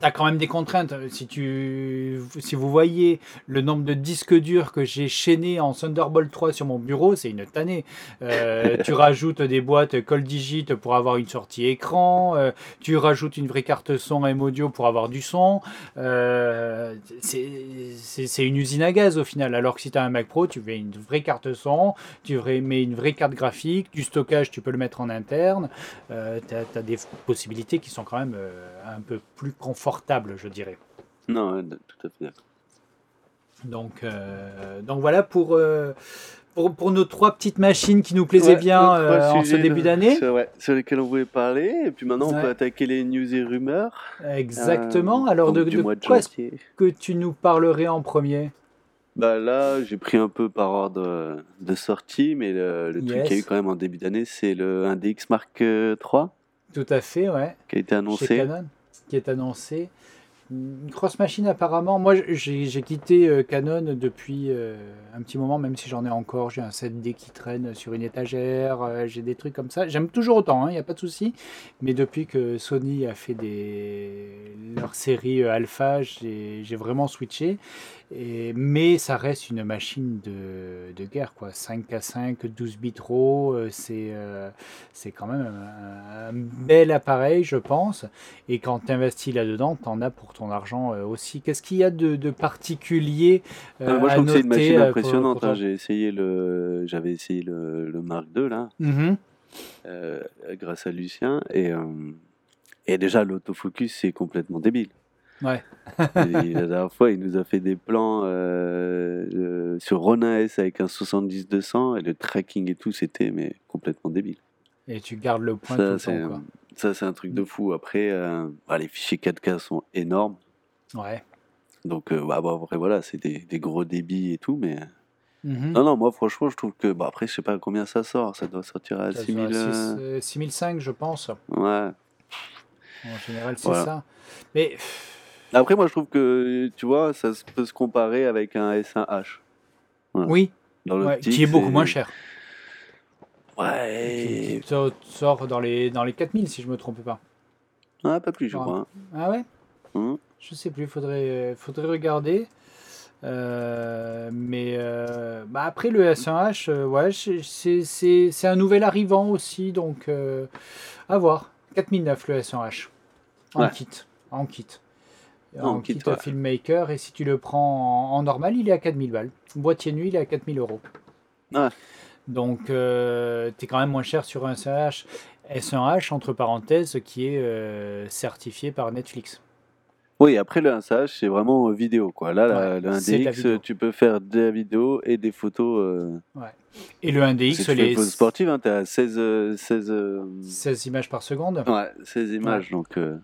T'as quand même des contraintes. Si, tu, si vous voyez le nombre de disques durs que j'ai chaînés en Thunderbolt 3 sur mon bureau, c'est une tannée. Euh, tu rajoutes des boîtes Coldigit pour avoir une sortie écran. euh, tu rajoutes une vraie carte son M audio pour avoir du son. Euh, c'est une usine à gaz au final. Alors que si tu as un Mac Pro, tu mets une vraie carte son, tu mets une vraie carte graphique, du stockage, tu peux le mettre en interne. Euh, tu as, des possibilités qui sont quand même un peu plus confortables, je dirais. Non, tout à fait. Donc, euh, donc voilà pour, euh, pour, pour nos trois petites machines qui nous plaisaient Ouais, bien euh, en ce début d'année. Sur, ouais, sur lesquels on voulait parler. Et puis maintenant, on peut attaquer les news et rumeurs. Exactement. Euh, Alors, de, quoi est-ce que tu nous parlerais en premier? Bah là, j'ai pris un peu par ordre de sortie, mais le, le truc qu'il y a eu quand même en début d'année, c'est le 1DX Mark III Tout à fait, ouais. qui a été Chez annoncé. Canon, qui est annoncé. Une grosse machine apparemment. Moi, j'ai quitté euh, Canon depuis euh, un petit moment, même si j'en ai encore. J'ai un 7D qui traîne sur une étagère. euh, j'ai des trucs comme ça. J'aime toujours autant, il n'y a pas de souci. Mais depuis que Sony a fait des... leur série Alpha, j'ai vraiment switché. Et, mais ça reste une machine de, de guerre, quoi. 5K5, 12 bits RAW, euh, c'est euh, quand même un, un bel appareil, je pense. Et quand tu investis là-dedans, tu en as pour ton argent euh, aussi. Qu'est-ce qu'il y a de, de particulier euh, Euh, moi, je à trouve que c'est une machine euh, impressionnante. hein. J'ai essayé le, j'avais essayé le, le Mark II là, Mhm. euh, grâce à Lucien, et, et déjà l'autofocus c'est complètement débile. Ouais. Et la dernière fois, il nous a fait des plans euh, euh, sur Ronin S avec un 70-200 et le tracking et tout, c'était mais complètement débile. Et tu gardes le point Ça, tout le temps. Quoi. ça, c'est un truc de fou. Après, euh, bah, les fichiers 4K sont énormes. Ouais. Donc, euh, bah, bah, après, voilà, c'est des, des gros débits et tout. Mais Mhm. non, non, moi, franchement, je trouve que. Bah, après, je sais pas combien ça sort. Ça doit sortir à Ça 6000. sera euh, six- euh, 6005, je pense. Ouais. En général, c'est Voilà. ça. Mais Après, moi, je trouve que, tu vois, ça peut se comparer avec un S1H. Voilà. oui, Dans ouais, qui est beaucoup moins cher. Ouais. qui sort- sort dans les, dans les 4000, si je me trompe pas. Ah, pas plus, je Ouais. crois. Ah ouais? Hum. Je sais plus, faudrait, faudrait regarder. Euh, mais euh, bah après le S1H, euh, ouais, c'est- un nouvel arrivant aussi, donc à voir. 4009 le S1H en Ouais. kit, en kit, En kit, ouais. filmmaker. Et si tu le prends en, en normal, il est à 4000 balles. Boîtier nuit, il est à 4000 euros. Ouais. Donc tu es quand même moins cher sur un S1H. S1H entre parenthèses qui est euh, certifié par Netflix. Oui, après le 1SH, c'est vraiment euh, vidéo. Quoi. Là, la- Ouais, le c'est de la 1DX, vidéo. tu peux faire de la vidéo et des photos. Euh, Et le 1DX, si tu les photos sportives, hein, tu as 16, euh, 16, euh, 16 images par seconde. ouais, 16 images. Donc, euh,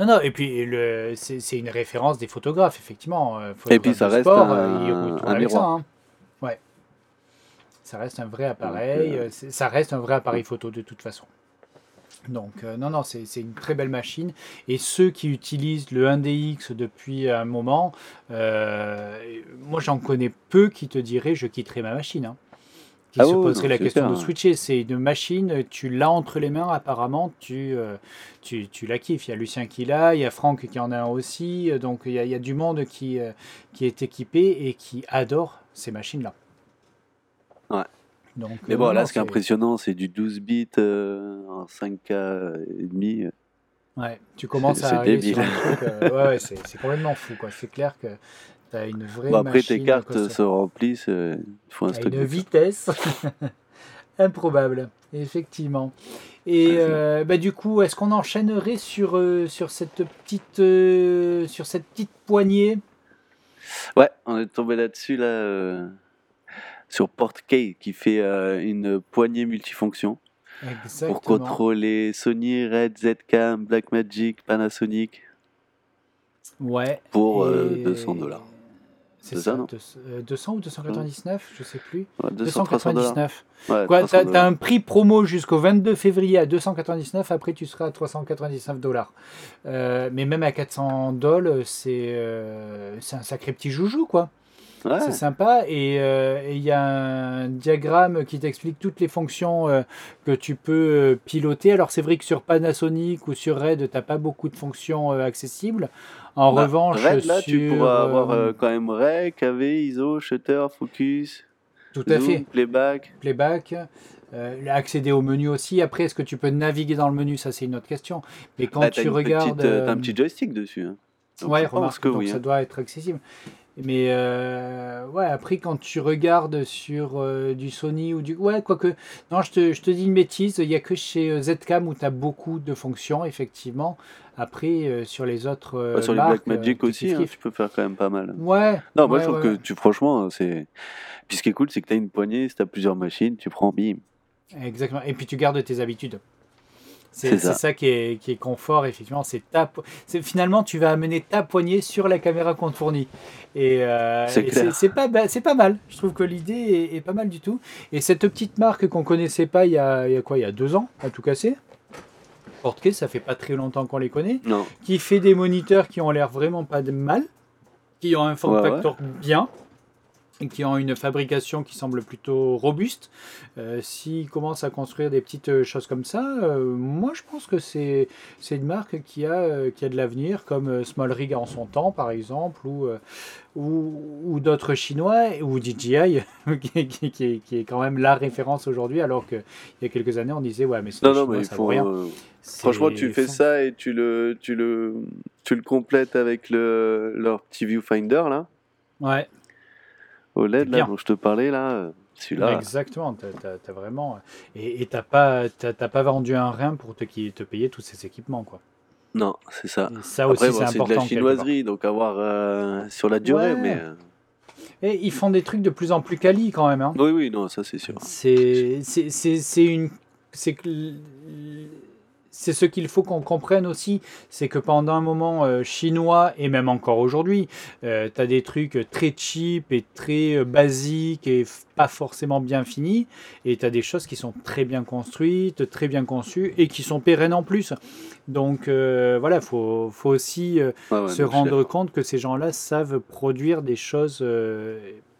Non, non, et puis le- c'est c'est une référence des photographes, effectivement. euh, Et puis, ça reste sport, un- euh, un avec ça, miroir. hein. Ouais. Ça reste un vrai appareil, euh, ça reste un vrai appareil photo de toute façon. Donc, euh, non, non, c'est c'est une très belle machine. Et ceux qui utilisent le 1DX depuis un moment, euh, moi j'en connais peu qui te diraient je quitterai ma machine. hein. Qui Ah se oui, non, la question clair, de hein. switcher. C'est une machine, tu l'as entre les mains, apparemment, tu, euh, tu, tu la kiffes. Il y a Lucien qui l'a, il y a Franck qui en a un aussi. euh, Donc il y a, il y a du monde qui, euh, qui est équipé et qui adore ces machines-là. Ouais. Donc, Mais bon, là, ce qui est impressionnant, c'est du 12 bits euh, en 5K et demi. Ouais, tu commences à c'est arriver débile. sur un truc. ouais, ouais, c'est c'est complètement fou, quoi. C'est clair que une vraie après, tes cartes se remplissent, euh, il faut un stock une vitesse improbable, effectivement. Et euh, bah, du coup, est-ce qu'on enchaînerait sur, euh, sur, cette petite, euh, sur cette petite poignée? Ouais, on est tombé là-dessus, là, sur Portkey, qui fait une poignée multifonction pour contrôler Sony, Red, Zcam, Blackmagic, Panasonic, Ouais. pour et- 200 dollars. C'est ça, ça, non 200, euh, 200 ou 299, je sais plus. 200, 300 dollars. 299. Ouais, Quoi, 300 t'as, dollars. un prix promo jusqu'au 22 février à 299, après tu seras à 399 dollars. Euh, mais même à 400 dollars, c'est, euh, c'est un sacré petit joujou, quoi. Ouais, C'est sympa. Et euh, et il y a un diagramme qui t'explique toutes les fonctions euh, que tu peux euh, piloter. Alors c'est vrai que sur Panasonic ou sur Red, t'as pas beaucoup de fonctions euh, accessibles. En Bah, revanche, Red, là, tu pourras avoir quand même Rec, KV, ISO, Shutter, Focus, tout à Zoom, fait. Playback. playback, euh, accéder au menu aussi. Après, est-ce que tu peux naviguer dans le menu? Ça, c'est une autre question. Mais quand Ah, t'as tu regardes. petite, euh, t'as un petit joystick dessus. hein. Donc, ouais, remarque, que donc oui. ça hein. doit être accessible. Mais euh, ouais, après, quand tu regardes sur euh, du Sony ou du. Ouais, quoique. Non, je te, je te dis une bêtise. Il n'y a que chez euh, Zcam où tu as beaucoup de fonctions, effectivement. Après, euh, sur les autres. Bah, sur les marques, Blackmagic aussi, hein, tu peux faire quand même pas mal. Ouais. Non, moi ouais, je trouve ouais, que ouais. tu, franchement, c'est. Puis ce qui est cool, c'est que tu as une poignée, si tu as plusieurs machines, tu prends bim. Exactement. Et puis tu gardes tes habitudes. C'est ça. ça, qui, est, qui est confort, effectivement. C'est ta po- c'est- finalement, tu vas amener ta poignée sur la caméra qu'on te fournit. Et, euh, C'est pas, c'est pas mal. Je trouve que l'idée est, est pas mal du tout. Et cette petite marque qu'on connaissait pas il y a, il y a quoi? Il y a deux ans, à tout casser. Portkey, ça fait pas très longtemps qu'on les connaît. Non, Qui fait des moniteurs qui ont l'air vraiment pas de mal. Qui ont un form Ouais, ouais. factor bien qui ont une fabrication qui semble plutôt robuste. Euh, S'ils commencent à construire des petites euh, choses comme ça, euh, moi je pense que c'est une marque qui a, euh, qui a de l'avenir, comme Small Rig en son temps par exemple, ou, ou, ou d'autres chinois, ou DJI, qui, qui- qui est, qui est quand même la référence aujourd'hui, alors qu'il y a quelques années on disait ouais mais c'est non, non, Chinois, mais il ça faut. rien. Franchement, tu fais ça et tu le, tu le, tu le complètes avec le, leur petit viewfinder là, Ouais. OLED là, dont je te parlais là. euh, Celui-là, Exactement, t'as, t'as- t'as vraiment et et t'as pas t'as, pas vendu un rein pour te, payer tous ces équipements quoi. non, c'est ça. Et ça Après, aussi bon, c'est c'est de important. la chinoiserie, donc à voir euh, sur la durée, Ouais. mais. euh. Et ils font des trucs de plus en plus quali quand même. hein. Oui, oui, non, ça c'est sûr. C'est c'est c'est c'est une c'est que l- c'est ce qu'il faut qu'on comprenne aussi, c'est que pendant un moment euh, chinois et même encore aujourd'hui, tu as des trucs très cheap et très euh, basiques et pas forcément bien finis, et tu as des choses qui sont très bien construites, très bien conçues et qui sont pérennes en plus. Donc euh, voilà, faut, faut aussi euh, Ouais, se rendre compte que ces gens-là savent produire des choses euh,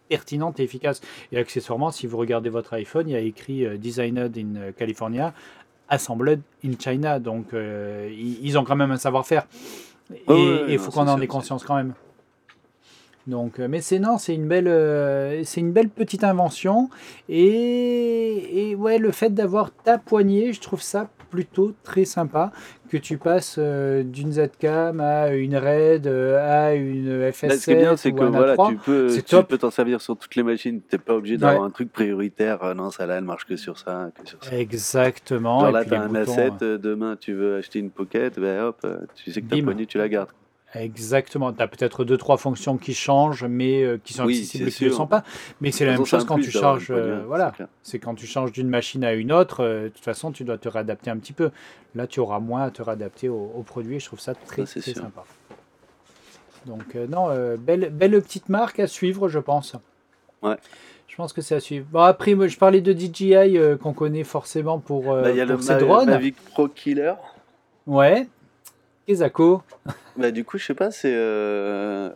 pertinentes et efficaces. Et accessoirement, si vous regardez votre iPhone, il y a écrit euh, Designed in California, Assembled in China. Donc, euh, ils, ils ont quand même un savoir-faire. Et Ouais, ouais, il faut qu'on en ait conscience quand même. Donc, euh, mais c'est non, c'est une belle, euh, c'est une belle petite invention. Et, et ouais, le fait d'avoir ta poignée, je trouve ça plutôt très sympa que tu passes euh, d'une Zcam à une Red, euh, à une FS7 Là, ce qui est bien, c'est que voilà, A3. tu peux, tu top. peux t'en servir sur toutes les machines. T'es pas obligé d'avoir un truc prioritaire. Non, ça là, elle marche que sur ça, que sur ça. Exactement. Genre là, t'as un boutons, asset, euh, demain tu veux acheter une pocket, ben hop, tu sais que ta poignée, tu la gardes. Exactement. Tu as peut-être deux, trois fonctions qui changent, mais euh, qui sont Oui, accessibles et qui ne le sont pas. Mais c'est la même chose un quand tu poignée, euh, voilà. C'est quand tu changes d'une machine à une autre. euh, de toute façon, tu dois te réadapter un petit peu. Là, tu auras moins à te réadapter au, au produit. et Je trouve ça très, Ça, c'est très sympa. Donc, euh, non, euh, belle, belle petite marque à suivre, je pense. Ouais. Je pense que c'est à suivre. Bon, après, moi, je parlais de DJI euh, qu'on connaît forcément pour, euh, Bah, il y a le pour ses Ma- drones. Mavic Pro Killer. Ouais. Kezako. Bah, du coup, je sais pas, c'est euh,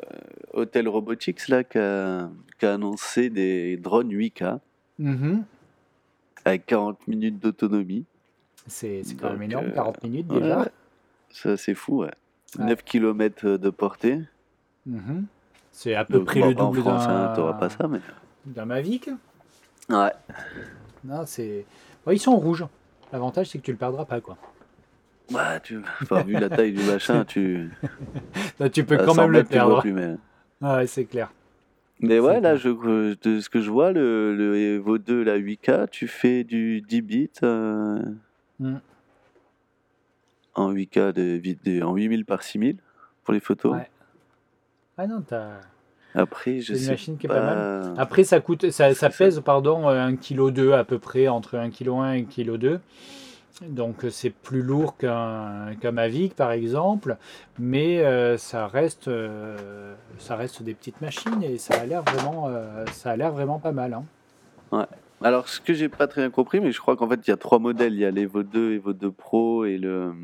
Hotel Robotics là, qui, a, qui a annoncé des drones 8K Mhm. avec 40 minutes d'autonomie. C'est c'est quand même énorme, euh, 40 minutes Ouais, déjà. ouais. Ça, c'est fou, ouais. Ouais. 9 km de portée. Mhm. C'est à peu Donc, près bon, le en double France, d'un hein, t'auras pas ça, mais. d'un Mavic. Ouais. Non, c'est. Bon, ils sont rouges. L'avantage, c'est que tu le perdras pas, quoi. Ouais, tu... enfin, vu la taille du machin, tu. Là, tu peux à quand 100 même le mètres, perdre. plus, mais... Ouais, c'est clair. Mais ouais, là, je, de ce que je vois, le, le Evo 2, la 8K, tu fais du 10 bits euh, mm. en 8K, de, en 8000 par 6000 pour les photos. Ouais. Ah non, t'as. Après, je sais une machine qui est pas, mal. Après, ça coûte, ça, ça pèse, pardon, 1,2 kg à peu près, entre 1,1 kg et 1,2 kg. Donc c'est plus lourd qu'un Mavic par exemple, mais euh, ça reste euh, ça reste des petites machines et ça a l'air vraiment euh, ça a l'air vraiment pas mal. Hein. Ouais. Alors ce que j'ai pas très bien compris, mais je crois qu'en fait il y a trois modèles, il y a l'Evo 2, Evo 2 Pro et le,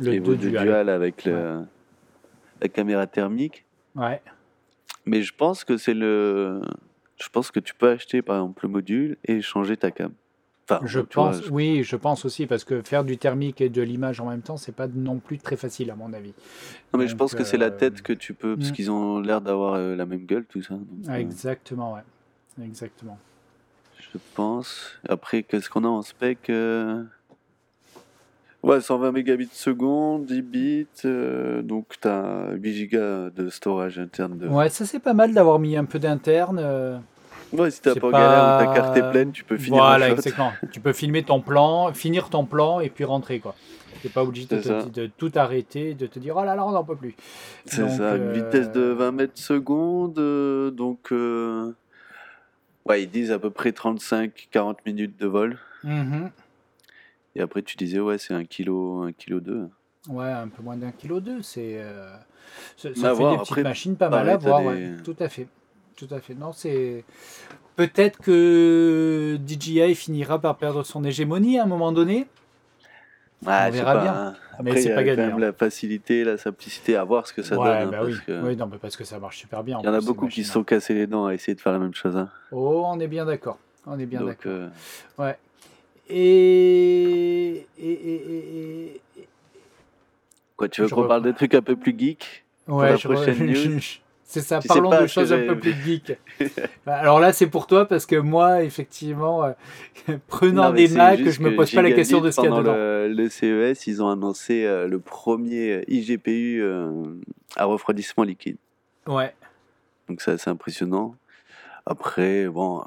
le 2 dual. avec le, la caméra thermique. Ouais. Mais je pense que c'est le je pense que tu peux acheter par exemple le module et changer ta cam je pense, oui, je pense aussi, parce que faire du thermique et de l'image en même temps, c'est pas non plus très facile à mon avis. Non, mais je pense que c'est la euh, tête que tu peux, parce hmm. qu'ils ont l'air d'avoir euh, la même gueule, tout ça. Euh, Exactement, ouais. Exactement. Je pense. Après, qu'est-ce qu'on a en spec Ouais, 120 mégabits seconde, 10 bits, donc tu as 8 gigas de storage interne. De... Ouais, ça c'est pas mal d'avoir mis un peu d'interne. Ouais, si t'as pas, galère ta carte est pleine, tu peux finir Voilà, exactement. tu peux filmer ton plan, finir ton plan et puis rentrer, quoi. T'es pas obligé de, tout arrêter, de te dire oh là là, on n'en peut plus. C'est ça, une vitesse de 20 mètres secondes, euh, donc. Euh, ouais, ils disent à peu près 35-40 minutes de vol. Mm-hmm. Et après, tu disais, ouais, c'est 1 kg, 1 kg 2. Ouais, un peu moins d'un kilo 2, c'est. Euh, ça, fait des petites machines pas mal à voir, ouais, tout à fait tout à fait. Non, c'est peut-être que DJI finira par perdre son hégémonie à un moment donné. on verra bien. Hein. mais c'est pas gagné. Quand même la facilité, la simplicité, à voir ce que ça donne. Hein, bah oui. oui, non, mais parce que ça marche super bien. Il y en a beaucoup qui se sont cassés les dents à essayer de faire la même chose. Hein. Oh, on est bien d'accord. On est bien d'accord. Euh, ouais. Et... Et, et, Quoi, tu veux qu'on parle des trucs un peu plus geek Ouais, pour la prochaine news? C'est ça, parlons de choses un peu plus geek. Alors là, c'est pour toi parce que moi, effectivement, euh, prenant des Macs, je me pose pas la question de ce qu'il y a dedans. Le, le, CES, ils ont annoncé euh, le premier IGPU euh, à refroidissement liquide. Ouais. Donc ça, c'est impressionnant. Après, bon,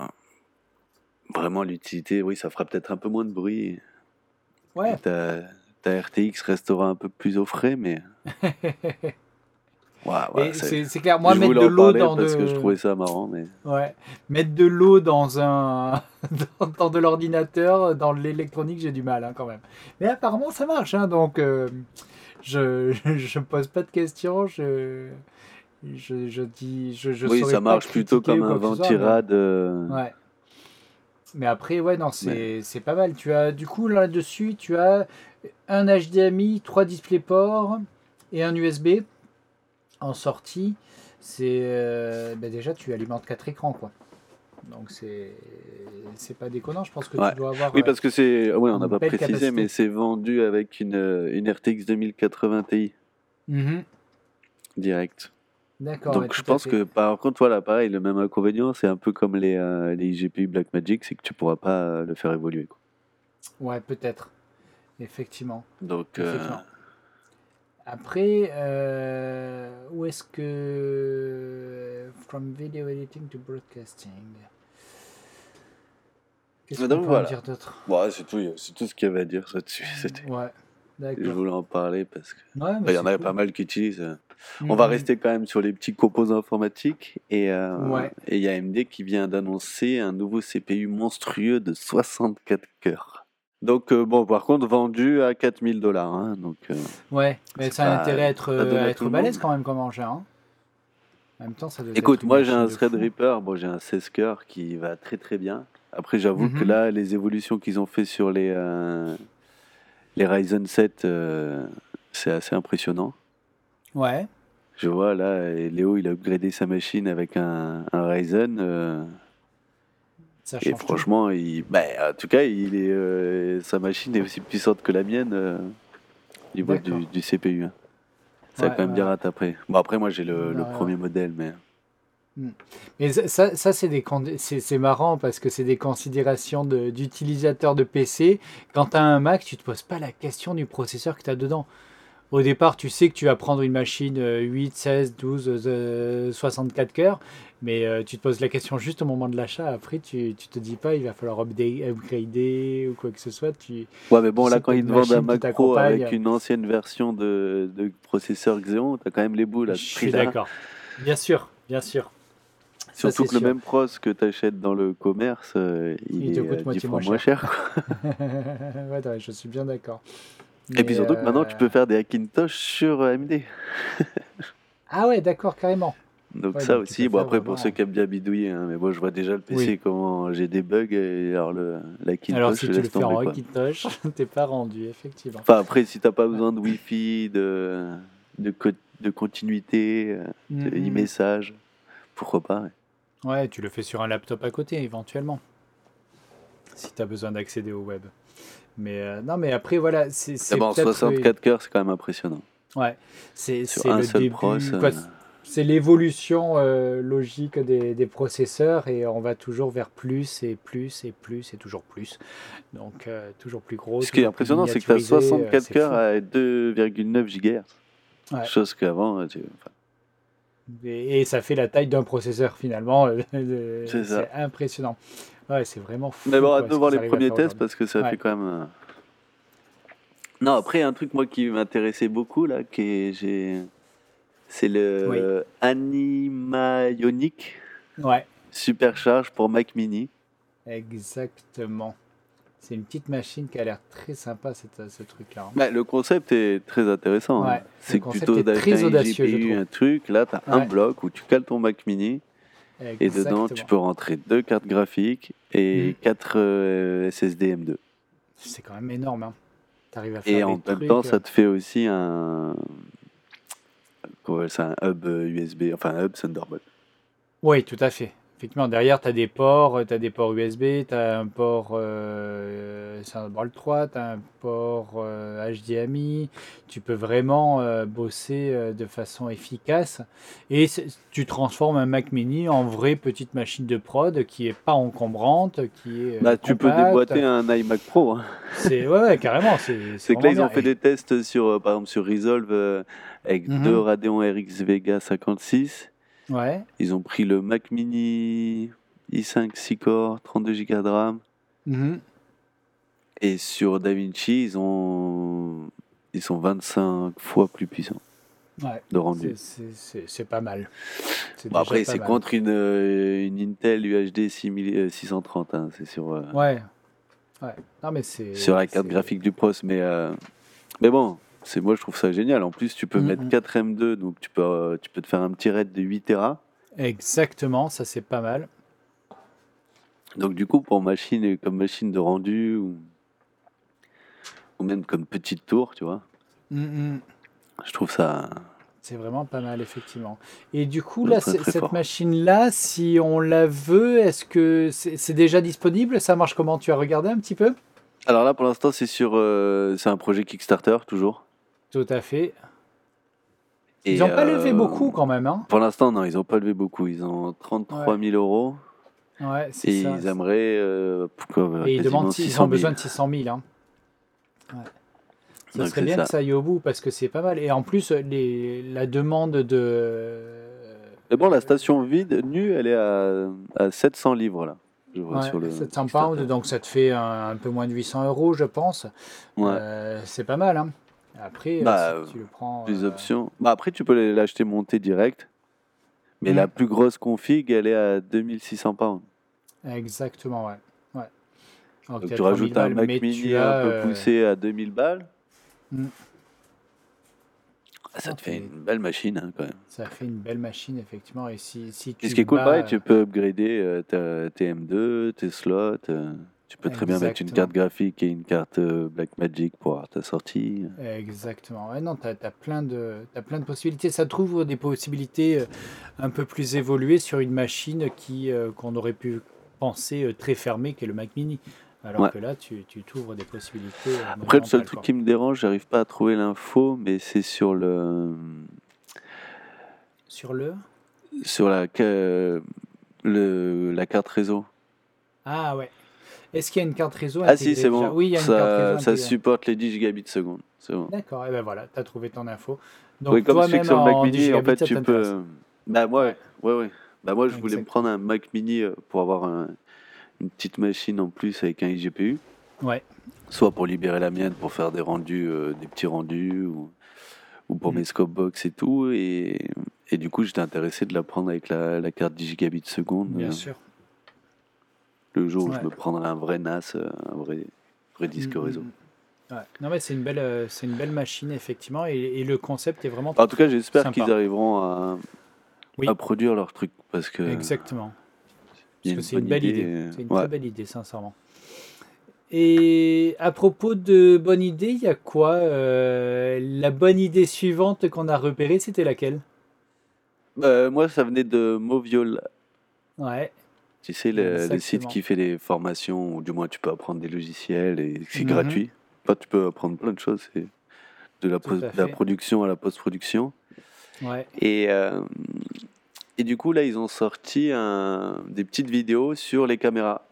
vraiment l'utilité, oui, ça fera peut-être un peu moins de bruit. Ouais. Ta, ta RTX restera un peu plus au frais, mais. c'est clair, moi, mettre de l'eau dans parce que je trouvais ça marrant, mais. Ouais, mettre de l'eau dans un dans, de l'ordinateur, dans l'électronique, j'ai du mal hein, quand même. Mais apparemment, ça marche, hein, donc euh, je, je me pose pas de questions, je je, je dis, je, je oui, ça marche plutôt comme un ventirad. Euh. Ouais. Mais après, ouais, non, c'est pas mal. Tu as du coup là-dessus, tu as un HDMI, trois DisplayPort et un USB en sortie, c'est euh, ben déjà tu alimentes quatre écrans quoi. Donc c'est c'est pas déconnant, je pense que tu dois avoir Oui, parce que c'est ouais, on n'a pas précisé mais c'est vendu avec une, une RTX 2080 Ti. Mm-hmm. Direct. D'accord. Donc je pense que par contre voilà, pareil, le même inconvénient, c'est un peu comme les euh, les GPU Blackmagic, c'est que tu pourras pas euh, le faire évoluer quoi. Ouais, peut-être. Effectivement. Donc après, euh, où est-ce que. From video editing to broadcasting? Qu'est-ce qu'on peut dire d'autre? Ouais, C'est tout, c'est tout ce qu'il y avait à dire là-dessus. Ouais, d'accord. Je voulais en parler parce que. il y en avait pas mal qui utilisent. Euh. On va rester quand même sur les petits composants informatiques. Et euh, il y a AMD qui vient d'annoncer un nouveau CPU monstrueux de 64 cœurs. Donc, euh, bon, par contre, vendu à 4000 dollars. Hein, donc, euh, ouais, mais ça a intérêt à être, à être balèze quand même comme engin. Hein. En même temps, ça doit Écoute, moi j'ai un Threadripper, bon, j'ai un 16 cœurs qui va très très bien. Après, j'avoue que mhm. là, les évolutions qu'ils ont fait sur les, euh, les Ryzen 7, c'est assez impressionnant. Ouais. Je vois là, Léo, il a upgradé sa machine avec un, un Ryzen et franchement, il, bah, en tout cas, il est, euh, sa machine est aussi puissante que la mienne euh, au niveau du, CPU. Hein. Ça va quand même bien rattrapé. Bon, après, moi, j'ai le, premier modèle, mais. Hmm. Mais ça, ça c'est, des, c'est, marrant parce que c'est des considérations d'utilisateurs de, PC. Quand tu as un Mac, tu te poses pas la question du processeur que tu as dedans. Au départ, tu sais que tu vas prendre une machine 8, 16, 12, 64 cœurs, mais euh, tu te poses la question juste au moment de l'achat. Après, tu, tu te dis pas, il va falloir upgrader ou quoi que ce soit. Tu, ouais, mais bon, là, quand ils te vendent un Mac Pro avec une ancienne version de, de processeur Xeon, tu as quand même les boules à Je suis d'accord. Bien sûr, bien sûr. Surtout que le même pros que tu achètes dans le commerce, euh, il, est coûte 10 fois moins cher. ouais, je suis bien d'accord. Et puis surtout que maintenant, tu peux euh, faire des Hackintosh sur AMD. ah ouais, d'accord, carrément. Donc ça aussi, bon après pour ceux qui aiment bien bidouiller, hein, mais moi je vois déjà le PC comment j'ai des bugs et alors le la Alors si tu le fais en Hackintosh, t'es pas rendu effectivement. Enfin après si t'as pas besoin de Wi-Fi, de de, de continuité, euh, de mm-hmm. e-message, pourquoi pas. Ouais. tu le fais sur un laptop à côté éventuellement. Si tu as besoin d'accéder au web. Mais euh, non, mais après voilà, c'est. D'abord 64 cœurs, c'est quand même impressionnant. Ouais, c'est le début. Euh, c'est l'évolution euh, logique des, des, processeurs et on va toujours vers plus et plus et plus et toujours plus. Donc euh, toujours plus gros. Ce qui est impressionnant, c'est que tu as 64 cœurs à 2,9 GHz. Chose qu'avant, tu... et, ça fait la taille d'un processeur finalement. c'est impressionnant. Ouais, c'est vraiment fou. Mais bon, hâte de voir les premiers tests parce que ça fait quand même. Euh, non, après, un truc moi qui m'intéressait beaucoup là, que j'ai c'est le Anima Ionic Ouais, Supercharge pour Mac Mini. exactement. C'est une petite machine qui a l'air très sympa, cette- ce truc-là. Bah, le concept est très intéressant. hein. C'est que plutôt très audacieux, GPU, un truc, là tu as un bloc où tu cales ton Mac Mini et dedans tu peux rentrer deux cartes graphiques et mm. quatre euh, SSD M2. C'est quand même énorme. Hein. Arrives à faire Et en même temps, ça euh, te fait aussi un, un hub USB, enfin un hub Thunderbolt. Oui, tout à fait. Effectivement, derrière, tu as des ports, tu as des ports USB, tu as un port euh, Thunderbolt 3, tu as un port HDMI. Euh, tu peux vraiment bosser de façon efficace. Et tu transformes un Mac mini en vraie petite machine de prod qui est pas encombrante, qui est. Bah, tu peux déboîter un iMac Pro. Hein. C'est ouais, carrément. C'est que là, ils ont fait des tests sur, par exemple, sur Resolve avec mhm. deux Radeon RX Vega 56. Ouais. Ils ont pris le Mac Mini i5 6 core, 32 Go de RAM. Mhm. Et sur DaVinci, ils ont ils sont 25 fois plus puissants ouais. de rendu. C'est pas mal. Bon, après, c'est contre une, euh, une Intel UHD 630, hein, c'est sur. Euh, ouais. ouais. Non, mais c'est. Sur la carte graphique du PROS, mais. Euh, mais bon, c'est moi je trouve ça génial. En plus, tu peux mettre 4 M2, donc tu peux, euh, tu peux te faire un petit RAID de 8 Tera. Exactement, ça c'est pas mal. Donc du coup, pour machine comme machine de rendu ou, ou même comme petite tour, tu vois. Je trouve ça. C'est vraiment pas mal, effectivement. Et du coup, là, cette machine-là, si on la veut, est-ce que c'est déjà disponible? Ça marche comment? Tu as regardé un petit peu? Alors là, pour l'instant, c'est sur, euh, c'est un projet Kickstarter toujours. Tout à fait. ils n'ont pas levé euh, beaucoup quand même. Hein pour l'instant, non, ils n'ont pas levé beaucoup. Ils ont 33 000 euros. Ouais, c'est et ils aimeraient. Euh, et ils, demandent, ils ont besoin de 600 000. Hein. Ouais. Ça serait bien que ça aille au bout parce que c'est pas mal. Et en plus, les, la demande de. Mais bon, la station vide, nue, elle est à, à 700 livres là. Je vois sur le 700 pounds, donc ça te fait un, peu moins de 800 euros, je pense. Ouais. Euh, c'est pas mal. Hein. Après, bah, si tu le prends. Les euh, options. Bah, après, tu peux l'acheter monté direct. Mais la mm. plus grosse config, elle est à 2600 pounds. Exactement, ouais. ouais. Donc, tu rajoutes un Mac mini un peu euh, poussé à 2000 balles. Mm. Ah, ça te fait une belle machine hein, quand même. Ça fait une belle machine effectivement. Et si, si tu ce qui est cool, pareil, tu peux upgrader euh, tes M2, tes slots. Tu peux très bien mettre une carte graphique et une carte euh, Blackmagic pour ta sortie. Exactement. Ouais, non, tu as, plein de, as plein de possibilités. Ça trouve des possibilités euh, un peu plus évoluées sur une machine qui euh, qu'on aurait pu penser très fermée, qui est le Mac Mini. Alors que là, tu t'ouvres des possibilités. Après, le seul truc qui me dérange, j'arrive pas à trouver l'info, mais c'est sur le. Sur le? Sur la, le, la carte réseau. Ah ouais. Est-ce qu'il y a une carte réseau Ah si, c'est bon. Oui, il y a une ça, carte réseau. Ça supporte les 10 gigabits seconde. c'est bon. D'accord, et ben voilà, tu as trouvé ton info. Donc oui, comme toi-même sur le Mac en Mini, 10 en fait, tu peux. Bah, moi, ouais, ouais, ouais. Bah, moi, je voulais me prendre un Mac Mini euh, pour avoir un- une petite machine en plus avec un iGPU. Ouais. Soit pour libérer la mienne pour faire des rendus, euh, des petits rendus, ou, ou pour Mm. mes scope box et tout. Et, et du coup, j'étais intéressé de la prendre avec la, la carte 10 gigabits seconde. Bien euh, sûr. Le jour où Ouais. je me prendrai un vrai NAS, euh, un vrai, vrai disque Mm, mm, réseau. mm. Ouais. Non mais c'est une belle, euh, c'est une belle machine effectivement et, et le concept est vraiment En tout cas, j'espère qu'ils arriveront à, Oui. à produire leur truc parce que exactement. Parce que c'est une belle idée, idée. euh, C'est une ouais. très belle idée, sincèrement. Et à propos de bonne idée, il y a quoi euh, La bonne idée suivante qu'on a repérée, c'était laquelle? Euh, moi, ça venait de Moviol. Ouais. Tu sais, le, le site qui fait des formations, ou du moins tu peux apprendre des logiciels et c'est Mhm. gratuit. Enfin, tu peux apprendre plein de choses. C'est de la, de la production à la post-production. Ouais. Et, euh, et du coup, là, ils ont sorti un- des petites vidéos sur les caméras.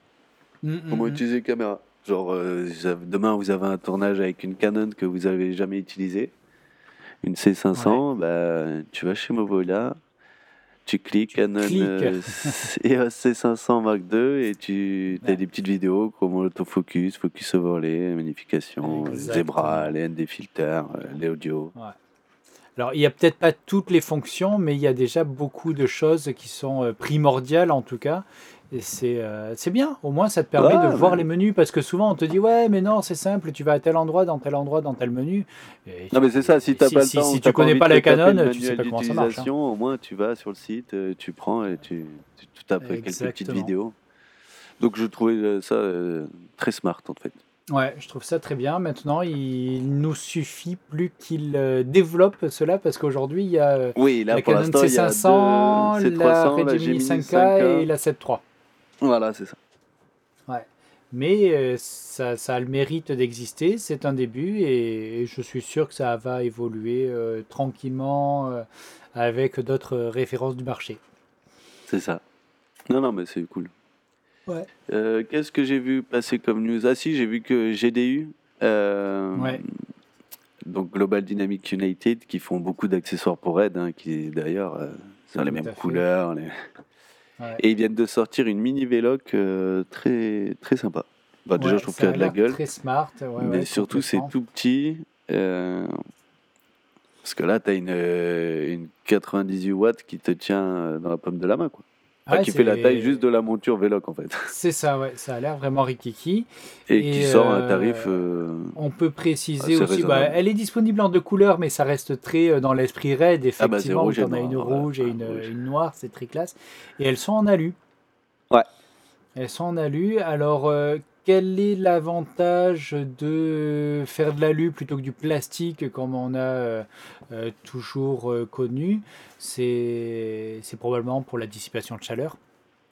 Mm, mm, Comment mm. utiliser les caméras. Genre, euh, demain, vous avez un tournage avec une Canon que vous avez jamais utilisée, une C500, bah, tu vas chez Movola, tu cliques Canon cliques. euh, EOS C500 Mark II et tu as Ouais. des petites vidéos comme l'autofocus, focus overlay, magnification, Exactement. zebra, les ND filters, euh, les audios. Alors, il n'y a peut-être pas toutes les fonctions, mais il y a déjà beaucoup de choses qui sont euh, primordiales en tout cas. Et c'est euh, c'est bien, au moins ça te permet Ouais, de voir les menus parce que souvent on te dit ouais mais non c'est simple, tu vas à tel endroit, dans tel endroit, dans tel menu. Et Non mais c'est ça, si t'as si- pas le temps, si ou tu connais pas la Canon, tu sais pas comment ça marche, hein. Au moins tu vas sur le site, euh, tu prends et tu, tu, tu tapes quelques petites vidéos. Donc je trouvais euh, ça euh, très smart en fait. Ouais, je trouve ça très bien. Maintenant, il nous suffit plus qu'il développe cela parce qu'aujourd'hui il y a Oui, là la Canon l'instant il y a C500, deux la C300, la Redmi Gemini 5K 5K. et la 7 III. Voilà, c'est ça. Mais euh, ça, ça a le mérite d'exister, c'est un début et, et je suis sûr que ça va évoluer euh, tranquillement euh, avec d'autres références du marché. C'est ça. Non, non, mais c'est cool. Ouais. Qu'est-ce que j'ai vu passer comme news? Ah si, j'ai vu que GDU, Ouais. donc Global Dynamic United, qui font beaucoup d'accessoires pour Red, hein, qui d'ailleurs sont les mêmes couleurs. les- Ouais. Et ils viennent de sortir une mini Veloc euh, très, très sympa. Bah, déjà, je trouve qu'elle a de la gueule. Très smart. ouais, mais surtout, c'est tout petit. euh, parce que là, tu as une, euh, une 98 watts qui te tient dans la paume de la main. Quoi. Ouais, qui fait la taille juste de la monture Veloc, en fait. C'est ça, ouais, ça a l'air vraiment rikiki. Et, Et, qui sort un euh, tarif. euh, On peut préciser aussi, bah, elle est disponible en deux couleurs, mais ça reste très euh, dans l'esprit raid, Ah bah, effectivement, rouge où et t'en as une voilà. rouge et Ah, une, rouge. une noire, c'est très classe. Et elles sont en alu. Ouais. Elles sont en alu. Alors, euh, quel est l'avantage de faire de l'alu plutôt que du plastique comme on a euh, euh, toujours euh, connu? C'est probablement pour la dissipation de chaleur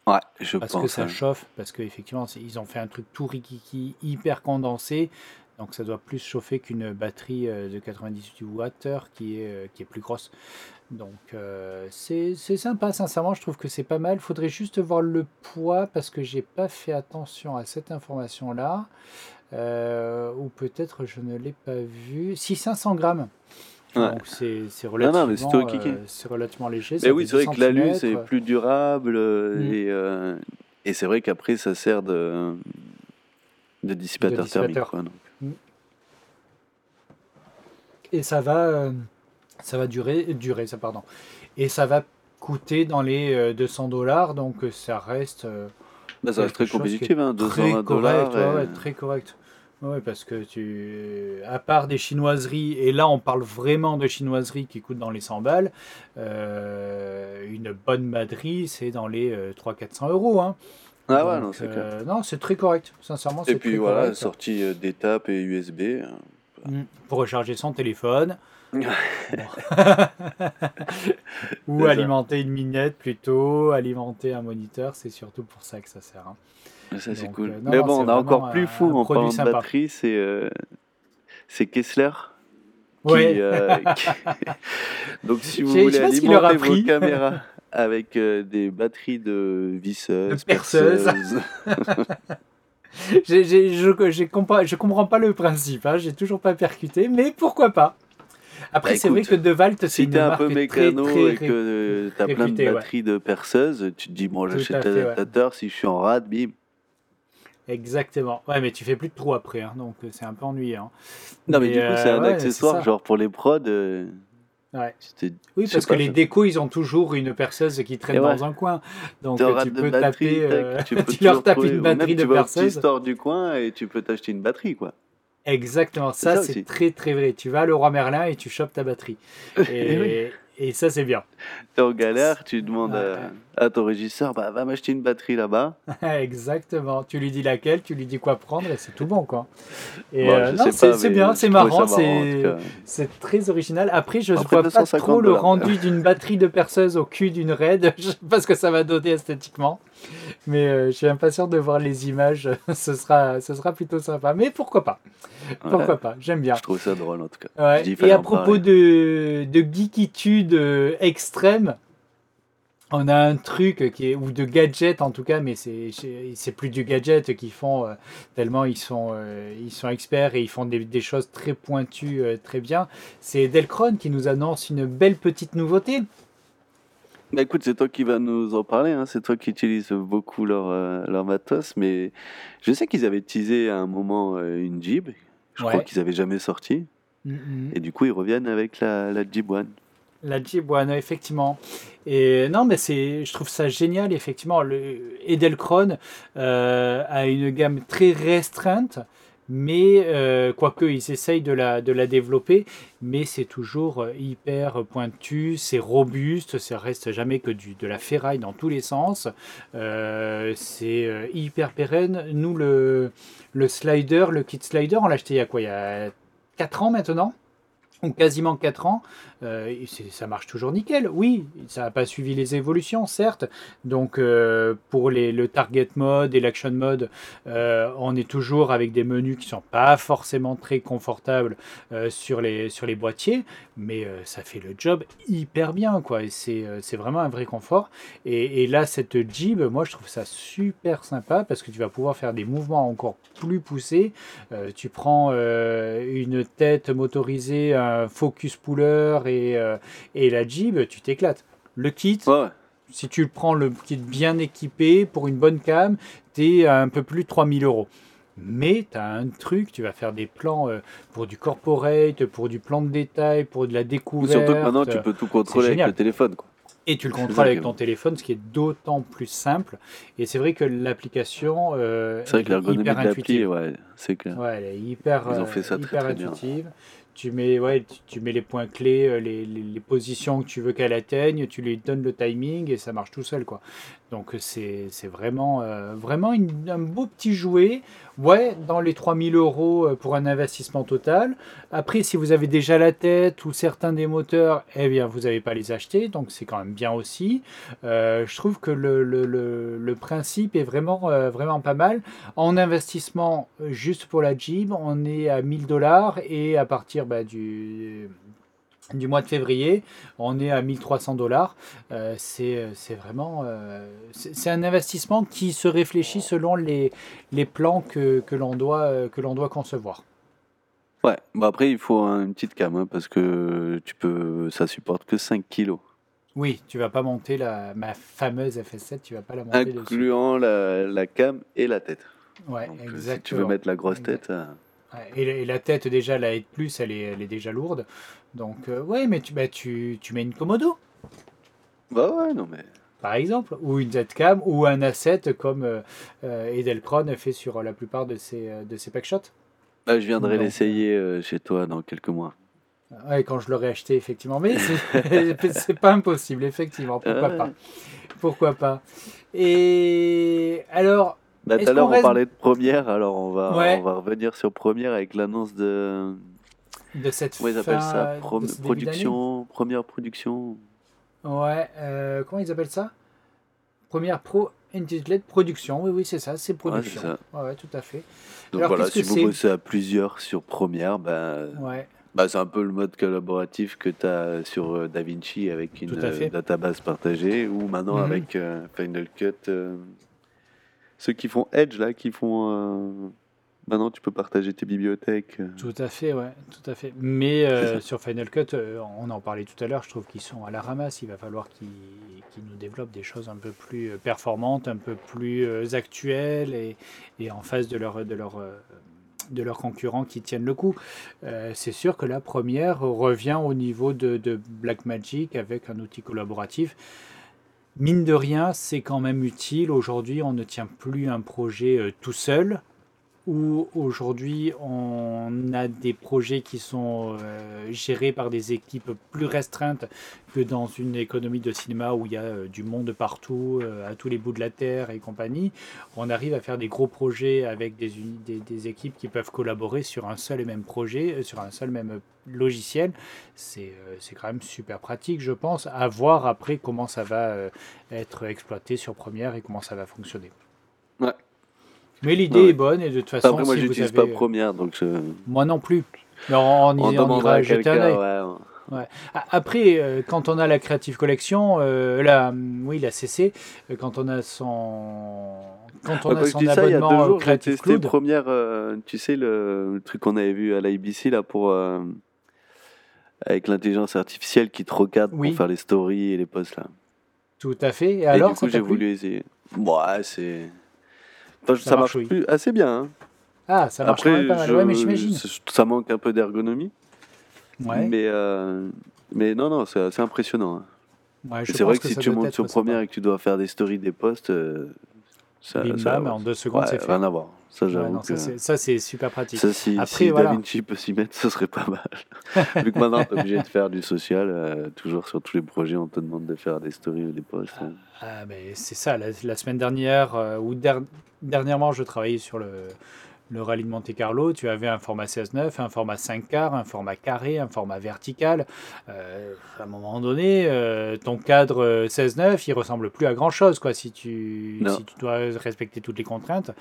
Ouais, je parce pense. que ça hein. chauffe, parce qu'effectivement, ils ont fait un truc tout rikiki, hyper condensé, donc ça doit plus chauffer qu'une batterie de 98 Wh qui est, qui est plus grosse. Donc euh, c'est sympa, sincèrement, je trouve que c'est pas mal. faudrait juste voir le poids, parce que j'ai pas fait attention à cette information-là, Euh, ou peut-être je ne l'ai pas vu. Si, 500 grammes. Ouais. Donc c'est non, relativement, euh, relativement léger. Mais oui, c'est vrai 10 que l'alu, c'est plus durable. euh, Mm. Et, et c'est vrai qu'après, ça sert de, de dissipateur, dissipateur. thermique. quoi, donc. et ça va, ça va durer, durer ça pardon, et ça va coûter dans les euh, 200 dollars, donc euh, ça reste euh, Bah, ça reste très compétitif, hein, très 220 dollars. correct, ouais, ouais, très correct. Ouais, parce que tu, à part des chinoiseries, et là on parle vraiment de chinoiseries qui coûtent dans les 100 balles, euh, une bonne batterie c'est dans les euh, 300-400 euros. Hein. Ah ouais, Donc, non, c'est euh, non, c'est très correct, sincèrement. Et puis très voilà, correct. sortie euh, d'étape et USB. euh, Mm. Pour recharger son téléphone. Ou alimenter une minette plutôt, alimenter un moniteur, c'est surtout pour ça que ça sert. hein. Ça, c'est cool. euh, non, Mais bon, on a encore plus fou en produit parlant de batterie, c'est euh, Kessler. qui, Ouais. euh, qui- Donc, si vous voulez alimenter vos caméras avec des batteries de visseuses, De perceuses. comprends, je comprends pas le principe, hein, j'ai toujours pas percuté, mais pourquoi pas Après, Bah, c'est vrai que DeWalt, c'est Si une t'es un marque peu très, mécano très et ré- que t'as plein de ouais. batteries de perceuse, tu te dis, bon, j'achète fait, ouais. l'adaptateur, si je suis en rade, bim. Exactement. Ouais, mais tu fais plus de trous après, hein, donc euh, c'est un peu ennuyant. Non, mais, Mais, du coup, c'est euh, un ouais, accessoire, genre pour les prods. euh, Ouais. Oui, parce que les décos, ils ont toujours une perceuse qui traîne Et ouais. dans un coin. Donc euh, tu de peux taper, euh, tu, peux tu leur tapes une batterie de tu vas au petit perceuse. store du coin et tu peux t'acheter une batterie, quoi. Exactement, ça, c'est très très vrai. Tu vas à Leroy Merlin et tu chopes ta batterie. Et, et ça, c'est bien. T'es en galère, tu demandes à, à ton régisseur, bah, va m'acheter une batterie là-bas. Exactement. Tu lui dis laquelle, tu lui dis quoi prendre et c'est tout bon, quoi. Et Bon, euh, c'est bien, c'est marrant, c'est très original. Après, je ne vois pas 250 trop le rendu d'une batterie de perceuse au cul d'une raid, je sais pas ce que ça va donner esthétiquement. Mais euh, je suis impatient de voir les images, ce sera, ce sera plutôt sympa. Mais pourquoi pas? Pourquoi Ouais, pas? J'aime bien. Je trouve ça drôle, en tout cas. Ouais, dis, Et à propos parler. de, de geekitude euh, extrême, on a un truc qui est, ou de gadget en tout cas, mais c'est c'est plus du gadget qu'ils font euh, tellement ils sont, euh, ils sont experts et ils font des, des choses très pointues euh, très bien. C'est Delcron qui nous annonce une belle petite nouveauté. Bah écoute, c'est toi qui vas nous en parler, hein. c'est toi qui utilises beaucoup leur, leur matos, mais je sais qu'ils avaient teasé à un moment une Jeep, je crois qu'ils avaient jamais sorti, Mhm. et du coup ils reviennent avec la, la Jeep One. La Jeep One, effectivement. Et non, mais c'est, je trouve ça génial, effectivement. Le Edelkron euh, a une gamme très restreinte, mais euh, quoique ils essayent de la, de la développer, mais c'est toujours euh, hyper pointu, c'est robuste, ça reste jamais que du, de la ferraille dans tous les sens. Euh, c'est hyper pérenne. Nous, le, le slider, le kit slider, on l'a acheté il y a quoi? Il y a 4 ans maintenant? Ou quasiment 4 ans, euh, ça marche toujours nickel. Oui, ça n'a pas suivi les évolutions, certes. Donc euh, pour les, le target mode et l'action mode, euh, on est toujours avec des menus qui sont pas forcément très confortables sur, les, sur les boîtiers, mais ça fait le job hyper bien, quoi. Et c'est vraiment un vrai confort. Et, et là, cette Jeep, moi, je trouve ça super sympa parce que tu vas pouvoir faire des mouvements encore plus poussés. Tu prends une tête motorisée, un focus puller et, euh, et la Jeep, tu t'éclates. Le kit, Ouais, si tu le prends le kit bien équipé pour une bonne cam, tu es à un peu plus de 3000 euros. Mais tu as un truc, tu vas faire des plans euh, pour du corporate, pour du plan de détail, pour de la découverte. Surtout que maintenant tu peux tout contrôler avec le téléphone. Quoi. Et tu le contrôles avec ton téléphone, ce qui est d'autant plus simple. Et c'est vrai que l'application euh, C'est vrai que elle est l'ergonomie de hyper l'appli, intuitive. ouais, c'est clair. Ouais, elle est hyper, Ils ont euh, fait ça très, hyper très bien. intuitive. Tu mets, ouais, tu, mets les points clés, euh, les, les- positions que tu veux qu'elle atteigne, tu lui donnes le timing et ça marche tout seul. Quoi. Donc c'est c'est vraiment, euh, vraiment un beau petit jouet. Ouais, dans les 3000 euros euh, pour un investissement total. Après, si vous avez déjà la tête ou certains des moteurs, eh bien, vous n'avez pas les acheter. Donc c'est quand même bien aussi. Euh, je trouve que le, le, le, principe est vraiment, euh, vraiment pas mal. En investissement, euh, juste pour la Jeep, on est à 1000 dollars et à partir bah, du, du mois de février, on est à 1300 dollars. Euh, c'est euh, vraiment euh, c'est un investissement qui se réfléchit selon les, les plans que, que l'on doit, euh, que l'on doit concevoir. Ouais, bah après il faut un- une petite cam hein, parce que tu peux, ça supporte que 5 kilos, Oui, tu vas pas monter la, ma fameuse FS7, tu vas pas la monter incluant la, la cam et la tête. Ouais, Donc, exactement. si tu veux mettre la grosse tête, Et, la- tête, déjà, la plus, elle est, elle est déjà lourde. Donc, euh, ouais, mais tu, bah, tu, tu mets une Komodo, bah ouais, non mais. par exemple, ou une Z-Cam, ou un A7 comme euh, euh, Edelkron fait sur la plupart de ses, euh, de ses packshots. Bah, je viendrai l'essayer euh, chez toi dans quelques mois. Ouais, quand je l'aurai acheté, effectivement. Mais c'est pas impossible, effectivement. Pourquoi Ouais. pas? Pourquoi pas? Et alors, Bah, tout à l'heure on reste- parlait de première, alors on va, Ouais. on va revenir sur première avec l'annonce de. de cette Comment ils appellent ça Pro- Production, première production. Ouais, euh, comment ils appellent ça? Première Pro Intitulate Production. Oui, oui, c'est ça, c'est production. ça. Ouais, ouais, tout à fait. Donc Alors, voilà, si vous bossez à plusieurs sur première, bah, Ouais. bah, c'est un peu le mode collaboratif que tu as sur euh, DaVinci avec une euh, database partagée ou maintenant Mhm. avec euh, Final Cut. euh, ceux qui font Edge, là, qui font. euh, Maintenant, tu peux partager tes bibliothèques. euh. Tout à fait, ouais, tout à fait. Mais euh, sur Final Cut, euh, on en parlait tout à l'heure, je trouve qu'ils sont à la ramasse. Il va falloir qu'ils nous développent des choses un peu plus performantes, un peu plus actuelles et, et en face de leur, de leur, de leurs concurrents qui tiennent le coup. Euh, c'est sûr que la première revient au niveau de, de Blackmagic avec un outil collaboratif. Mine de rien, c'est quand même utile. Aujourd'hui, on ne tient plus un projet euh, tout seul où aujourd'hui on a des projets qui sont euh, gérés par des équipes plus restreintes que dans une économie de cinéma où il y a euh, du monde partout, à tous les bouts de la terre et compagnie. On arrive à faire des gros projets avec des, équipes qui peuvent collaborer sur un seul et même projet, sur un seul même logiciel. C'est euh, c'est quand même super pratique, je pense. À voir après comment ça va euh, être exploité sur Premiere et comment ça va fonctionner. Ouais. Mais l'idée Ouais. est bonne et de toute façon, Après, moi, si j'utilise avez... pas Première, donc je... Moi non plus. Mais on, on y- on ira jeter un œil. quelqu'un. Ouais. Après, euh, quand on a la Creative Collection, euh, la, oui, la CC, euh, quand on a son, quand on Ouais, a son dis ça, il y a abonnement deux euh, jours, j'ai Creative testé Cloud, première, euh, tu sais, le, le truc qu'on avait vu à l'IBC là pour euh, avec l'intelligence artificielle qui te recadre Oui. pour faire les stories et les posts là. tout à fait. Et, Et alors, du coup, j'ai voulu essayer. Ouais, c'est. Enfin, Ça ça, marche marche, oui. plus assez bien. hein. Ah, ça marche quand Après, même pas mal. je- Ouais, mais j'imagine. ça- manque un peu d'ergonomie. Ouais. Mais, euh, mais non, non, c'est impressionnant. hein. Ouais, c'est vrai pense que, si tu montes sur première et que tu dois faire des stories, des posts, euh, ça, Bim ça- bam, en deux secondes, ouais, c'est fait. rien à voir. Ça, Ouais, non, que. ça, c'est- super pratique. Ça, si, Après, si voilà. Da Vinci peut s'y mettre, ce serait pas mal. Vu que maintenant, t'es obligé de faire du social, euh, toujours sur tous les projets, on te demande de faire des stories ou des posts. hein. Ah, mais c'est ça. La, la semaine dernière, euh, ou der- dernièrement, je travaillais sur le, le rallye de Monte Carlo. Tu avais un format 16-9, un format 5 quarts, un format carré, un format vertical. Euh, à un moment donné, euh, ton cadre euh, 16-9, il ressemble plus à grand chose, quoi, si tu, Non. si tu dois respecter toutes les contraintes.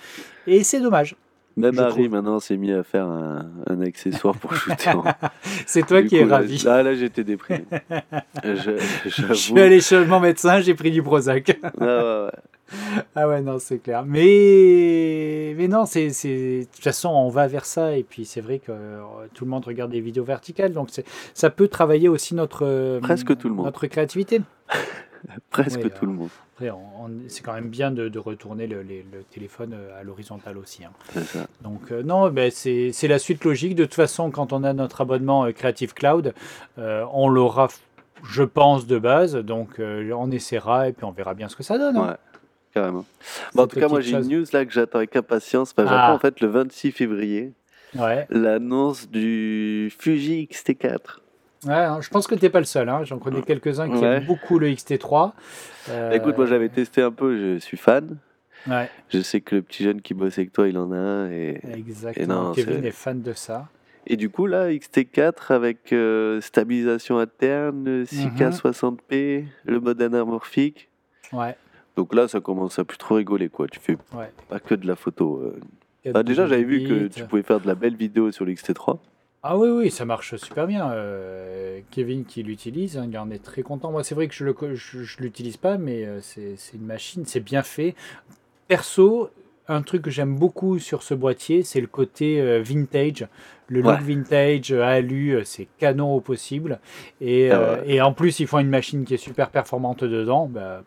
Et c'est dommage. Même Harry, trouve. maintenant, s'est mis à faire un, un accessoire pour shooter. en- C'est toi Du qui coup, es là- ravi. Ah, là, j'étais déprimé. Je- Je suis allé chez mon médecin, j'ai pris du Prozac. Ah, ouais, ouais. Ah ouais, non, c'est clair. Mais, mais non, c'est, c'est... de toute façon, on va vers ça. Et puis, c'est vrai que euh, tout le monde regarde des vidéos verticales. Donc, ça peut travailler aussi notre, euh, Presque tout le monde. notre créativité. Presque tout le monde. Après, on- on- c'est quand même bien de, de retourner le, téléphone euh, à l'horizontale aussi. hein. Ça. Donc, euh, non, ben, c'est, c'est la suite logique. De toute façon, quand on a notre abonnement Creative Cloud, euh, on l'aura, je pense, de base. Donc, on essaiera et puis on verra bien ce que ça donne. hein. Ouais, carrément. Bon, en tout cas, moi, j'ai une news là que j'attends avec impatience. Enfin, Ah. j'attends en fait le 26 février Ouais. l'annonce du Fuji XT4. Ouais, hein, je pense que t'es pas le seul. hein. J'en connais quelques-uns qui Ouais. aiment beaucoup le XT3. Euh, Écoute, moi j'avais testé un peu, je suis fan. Ouais, Je sais que le petit jeune qui bosse avec toi, il en a un. Et, exactement. non, Kevin est fan de ça. et du coup, là, XT4 avec euh, stabilisation interne, 4K Mhm. 60p, le mode anamorphique. Ouais, Donc là, ça commence à plus trop rigoler, quoi. Tu fais ouais. pas que de la photo. euh. 4 Bah, déjà, j'avais vu que tu pouvais faire de la belle vidéo sur l'XT3. Ah oui, oui, ça marche super bien. Euh, Kevin qui l'utilise, hein, il en est très content. Moi, c'est vrai que je je l'utilise pas, mais euh, c'est c'est une machine, c'est bien fait. Perso, un truc que j'aime beaucoup sur ce boîtier, c'est le côté euh, vintage. Le look Ouais. vintage euh, alu, euh, c'est canon au possible. Et, Ah euh, et en plus, ils font une machine qui est super performante dedans. Bah,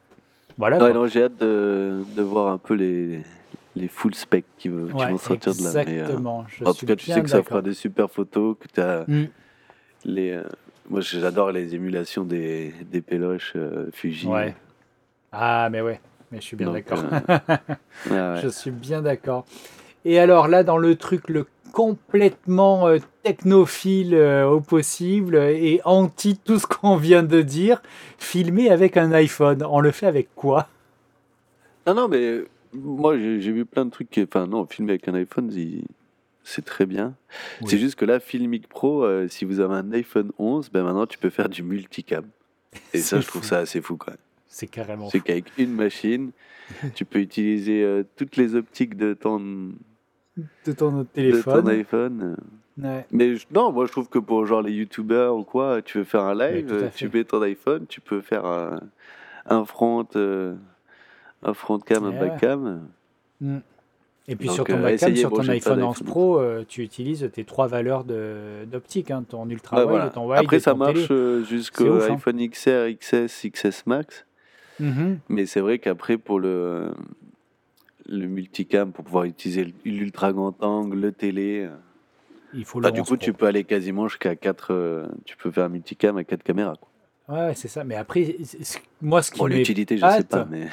voilà. Ouais, quoi. non, j'ai hâte de, de voir un peu les, les full specs qui, vont- qui Ouais, vont sortir de là. Mais, euh, en tout cas, tu sais que ça fera des super photos, que tu as Mm. les. euh, moi, j'adore les émulations des, des péloches euh, Fuji. Ouais. Ah, mais ouais, mais je suis bien d'accord. euh. Je suis bien d'accord. Et alors là, dans le truc le complètement euh, technophile euh, au possible et anti tout ce qu'on vient de dire, filmer avec un iPhone, on le fait avec quoi? Non, non, mais moi, j'ai vu plein de trucs. qui- Enfin, non, filmer avec un iPhone, c'est très bien. Oui. C'est juste que là, Filmic Pro, euh, si vous avez un iPhone 11, ben maintenant, tu peux faire du multicam. Et ça, je trouve ça assez fou, quand même. C'est carrément C'est qu'avec une machine, tu peux utiliser euh, toutes les optiques de ton, de ton de ton téléphone. iPhone. Ouais. Mais je- non, moi je trouve que pour genre les youtubeurs ou quoi, tu veux faire un live, euh, tu mets ton iPhone, tu peux faire un, un front, euh, un front cam, un Eh ouais. back cam. Mm. Et puis sur ton euh, sur ton iPhone 11 Pro, euh, tu utilises tes trois valeurs d'optique, hein, ton ultra wide, ton wide. Après, ça marche euh, jusqu'au hein. iPhone XR, XS, XS Max. Mm-hmm. Mais c'est vrai qu'après, pour le, le multicam, pour pouvoir utiliser l'ultra grand angle, le télé. Il faut bah, du coup, tu peux aller quasiment jusqu'à 4. tu peux faire un multicam à 4 caméras. Quoi. Ouais, c'est ça. Mais après, moi, ce qui bon, l'utilité, je sais pas, mais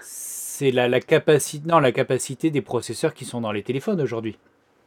c'est la, la, capacité, non, la capacité des processeurs qui sont dans les téléphones aujourd'hui.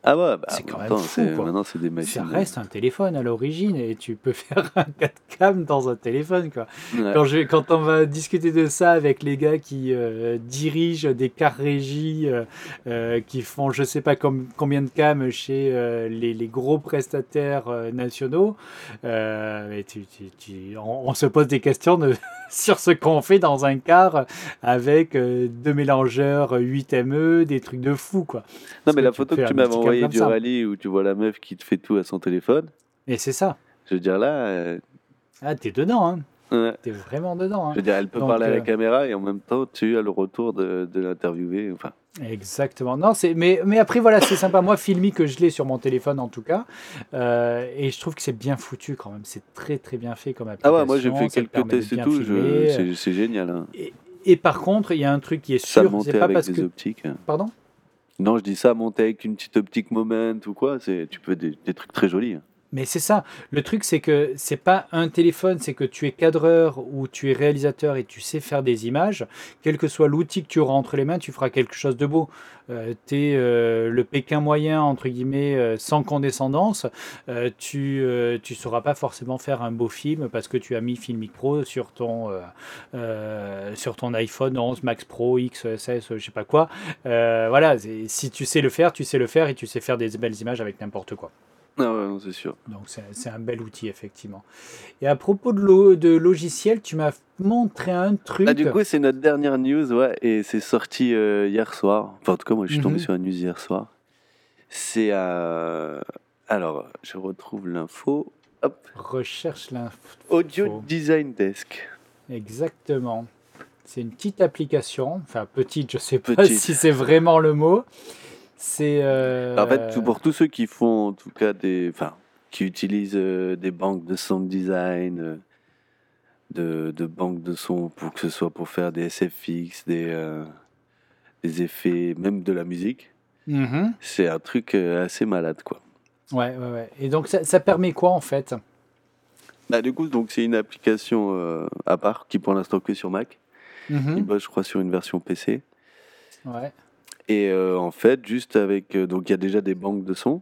Ah ouais, bah, c'est quand même fou, Maintenant, c'est des machines. Ça reste un téléphone à l'origine et tu peux faire un 4 cam dans un téléphone. Quoi. Quand, je, quand on va discuter de ça avec les gars qui euh, dirigent des cars régies, euh, euh, qui font je sais pas combien de cams chez les, les, gros prestataires nationaux, et tu, tu, on, on, se pose des questions de, sur ce qu'on fait dans un car avec deux mélangeurs 8ME, des trucs de fou. Quoi. Non, mais la photo que tu m'avais envoyée du rallye où tu vois la meuf qui te fait tout à son téléphone. Et c'est ça. Je veux dire, là. Euh, ah, t'es dedans, hein. Ouais. T'es vraiment dedans. Hein. Je veux dire, elle peut parler à la euh, caméra et en même temps, tu as le retour de, de l'interviewer. Enfin. Exactement. Non, c'est mais mais après voilà, c'est sympa. Moi, Filmi que je l'ai sur mon téléphone en tout cas, euh, et je trouve que c'est bien foutu quand même. C'est très très bien fait comme application. Ah ouais, moi j'ai fait quelques tests et tout. C'est génial. Hein. Et, et, par contre, il y a un truc qui est sûr, c'est pas parce que. Optiques. Pardon? Non, je dis ça, monter avec une petite optique moment ou quoi, c'est tu peux des, des trucs très jolis. Mais c'est ça. Le truc, c'est que c'est pas un téléphone, c'est que tu es cadreur ou tu es réalisateur et tu sais faire des images. Quel que soit l'outil que tu auras entre les mains, tu feras quelque chose de beau. Euh, tu es euh, le Pékin moyen, entre guillemets, euh, sans condescendance. tu ne sauras pas forcément faire un beau film parce que tu as mis Filmic Pro sur ton, sur ton iPhone 11 Max Pro, XS, je sais pas quoi. voilà, si tu sais le faire, tu sais le faire et tu sais faire des belles images avec n'importe quoi. Ah ouais, c'est sûr. Donc c'est un bel outil, effectivement. Et à propos de, de logiciel, tu m'as montré un truc. Ah, du coup, c'est notre dernière news, ouais, et c'est sorti euh, hier soir. Enfin, en tout cas, moi, je suis tombé mhm. sur la news hier soir. C'est à. Alors, je retrouve l'info. Hop. Recherche l'info. Audio Design Desk. Exactement. C'est une petite application, enfin petite, je sais pas si c'est vraiment le mot, c'est. Euh, en fait, pour tous ceux qui font, en tout cas, des. Enfin, qui utilisent euh, des banques de sound design, euh, de, de, banques de son, pour que ce soit pour faire des SFX, des, des effets, même de la musique. Mm-hmm. C'est un truc assez malade, quoi. Ouais, ouais, ouais. Et donc, ça, ça permet quoi, en fait? Bah, Du coup, c'est une application à part qui, pour l'instant, que sur Mac. Mm-hmm. Il bosse, je crois, sur une version PC. Ouais. Et euh, en fait, juste avec. Euh, donc, il y a déjà des banques de sons.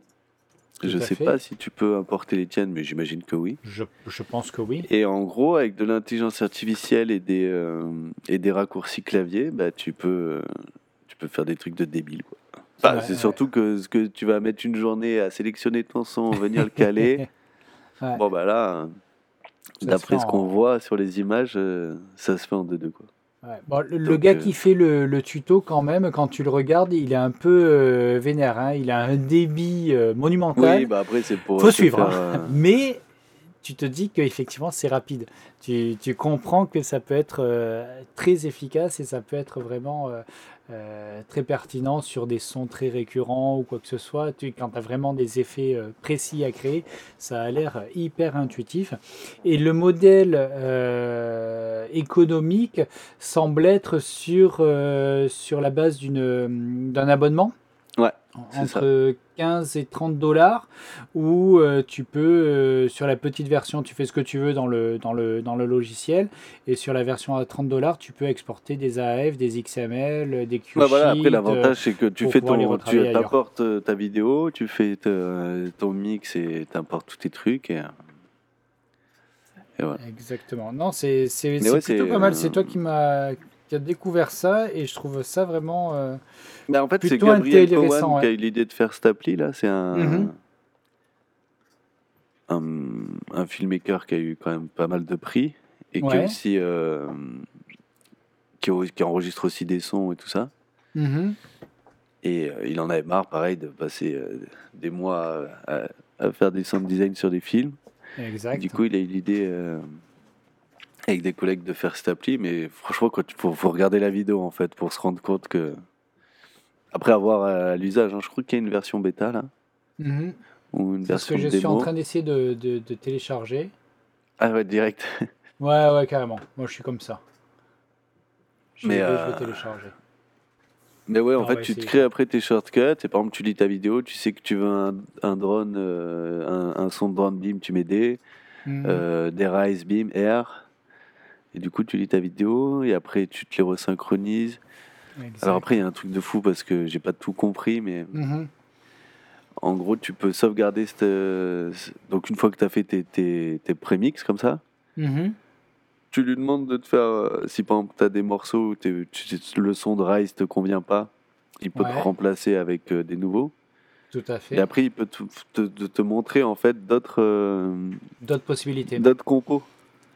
je ne sais pas si tu peux importer les tiennes, mais j'imagine que oui. Je, je, pense que oui. Et en gros, avec de l'intelligence artificielle et des, euh, et des raccourcis clavier, bah, tu, peux, tu peux faire des trucs de débile. Quoi. Enfin, c'est surtout que, ce que tu vas mettre une journée à sélectionner ton son, venir le caler. Bon, bah là, d'après ce qu'on voit sur les images, ça se fait en deux-deux. Quoi le, gars qui euh, fait le, tuto, quand même, quand tu le regardes, il est un peu euh, vénère. Hein. Il a un débit euh, monumental. Oui, bah après, c'est pour. Faut suivre. Hein. Mais tu te dis qu'effectivement, c'est rapide. Tu, tu, comprends que ça peut être très efficace et ça peut être vraiment euh, très pertinent sur des sons très récurrents ou quoi que ce soit. Quand tu as vraiment des effets euh, précis à créer, ça a l'air hyper intuitif. Et le modèle euh, économique semble être sur, sur la base d'un abonnement. Ouais entre 15 et 30 dollars où euh, tu peux euh, sur la petite version tu fais ce que tu veux dans le, dans le, dans le logiciel et sur la version à 30 dollars tu peux exporter des AF, des XML, des QSheets. Bah voilà, après l'avantage c'est que tu fais ton tu apportes euh, ta vidéo, tu fais ton mix et tu importes tous tes trucs et, voilà. Exactement. Non, c'est plutôt pas mal, c'est toi qui m'as qui a découvert ça et je trouve ça vraiment mais en fait, c'est Gabriel Cowan qui a eu l'idée de faire cette appli là. C'est mhm. un, un, filmmaker qui a eu quand même pas mal de prix et qui aussi euh, qui, qui, enregistre aussi des sons et tout ça. Mhm. Et euh, il en avait marre, pareil, de passer euh, des mois à, faire des sound design sur des films. Exact. Du coup, il a eu l'idée avec des collègues de faire cette appli, mais franchement, il faut, faut, regarder la vidéo en fait pour se rendre compte que Après avoir à l'usage, hein. je crois qu'il y a une version bêta là. Mhm. Ou une C'est ce que version je suis en train d'essayer de, de- de télécharger. Ah ouais, direct. Ouais, ouais, carrément. Moi, je suis comme ça. Je Mais, vais, je euh, vais télécharger. Mais ouais, en fait, tu te crées après tes shortcuts. Et par exemple, tu lis ta vidéo, tu sais que tu veux un, un drone, euh, un, un son de drone beam, tu mets D, Mhm. euh, des rise beam, R. Et du coup, tu lis ta vidéo et après, tu te les resynchronises. Exact. Alors après, il y a un truc de fou parce que j'ai pas tout compris, mais Mhm. en gros, tu peux sauvegarder. cette- Donc, une fois que tu as fait tes, tes, tes prémix comme ça, Mhm. tu lui demandes de te faire. euh, si par exemple, tu as des morceaux où le son de rise te convient pas, il peut Ouais. te remplacer avec euh, des nouveaux. Tout à fait. Et après, il peut te, te, te- te montrer en fait d'autres euh, D'autres possibilités. d'autres compos.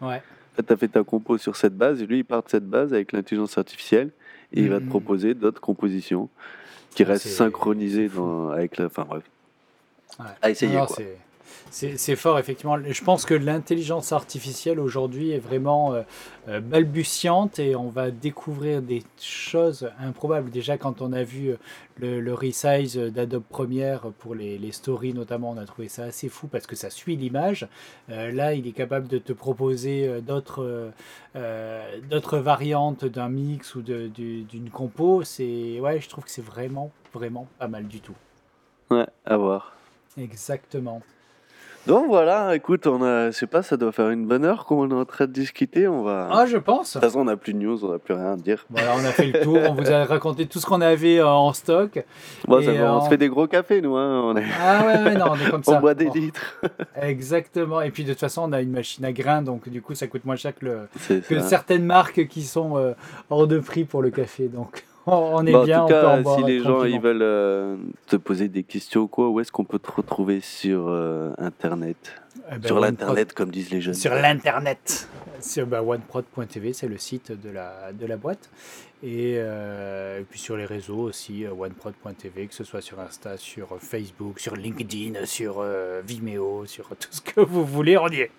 Ouais. Tu as fait ta compo sur cette base, et lui, il part de cette base avec l'intelligence artificielle, et il va te Mhm. proposer d'autres compositions qui restent synchronisées dans, avec la. Enfin bref. Ouais. À essayer, quoi. C'est- fort, effectivement. Je pense que l'intelligence artificielle aujourd'hui est vraiment euh, euh, balbutiante et on va découvrir des choses improbables. Déjà, quand on a vu euh, le, le resize d'Adobe Premiere pour les, les stories, notamment, on a trouvé ça assez fou parce que ça suit l'image. Euh, là, il est capable de te proposer d'autres euh, d'autres variantes d'un mix ou d'une compo. Ouais, je trouve que c'est vraiment, vraiment pas mal du tout. Ouais, à voir. Exactement. Donc voilà, écoute, on a, je sais pas, ça doit faire une bonne heure qu'on est en train de discuter. On va. Ah, je pense. De toute façon, on n'a plus de news, on n'a plus rien à dire. Voilà, on a fait le tour, on vous a raconté tout ce qu'on avait euh, en stock. Bon, ça on euh, se fait des gros cafés, nous. Hein. On, est... Ah ouais, ouais, non, on est comme on ça. boit des Bon, litres. exactement. Et puis de toute façon, on a une machine à grains, donc du coup, ça coûte moins cher que, le- que certaines marques qui sont euh, hors de prix pour le café. Donc on, est Bon, bien, en tout cas, si les gens ils veulent euh, te poser des questions ou quoi, où est-ce qu'on peut te retrouver sur euh, Internet? Eh ben, Sur l'Internet, comme disent les jeunes. Sur l'internet. Sur bah, oneprod.tv, c'est le site de la, de la boîte. Et, euh, et puis sur les réseaux aussi, oneprod.tv, que ce soit sur Insta, sur Facebook, sur LinkedIn, sur Vimeo, sur tout ce que vous voulez, on y est.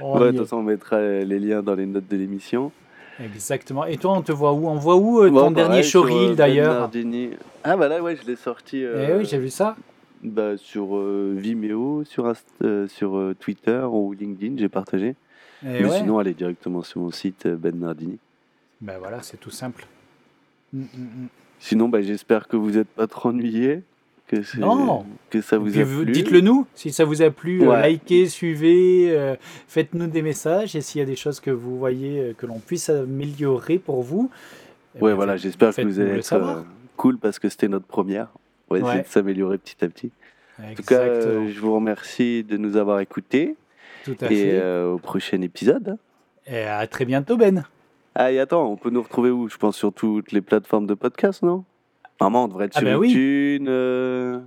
On Ouais, y de est. toute façon, on mettra les liens dans les notes de l'émission. Exactement. Et toi, on te voit où? On voit où euh, ton Bon, dernier showreel euh, d'ailleurs. Ah, bah là, ouais, je l'ai sorti euh, Eh oui, j'ai vu ça. bah, sur Vimeo, sur, sur Twitter ou LinkedIn, j'ai partagé. Et Mais Eh ouais. sinon, allez directement sur mon site Ben Nardini. Ben voilà, c'est tout simple. Mm, mm, mm. Sinon, bah, j'espère que vous n'êtes pas trop ennuyés, que, Non. que ça vous a plu. Dites-le nous, si ça vous a plu, euh, Ouais. likez, suivez, euh, faites-nous des messages et s'il y a des choses que vous voyez euh, que l'on puisse améliorer pour vous. eh Ouais, ben, voilà, j'espère que vous allez le être euh, cool parce que c'était notre première. On va essayer Ouais. de s'améliorer petit à petit. En tout cas, euh, Exactement, je vous remercie de nous avoir écoutés tout à et fait. au prochain épisode. Et à très bientôt, Ben. Ah, et attends, on peut nous retrouver où? Je pense sur toutes les plateformes de podcast, non? Normalement, on devrait être Ah sur bah oui. euh,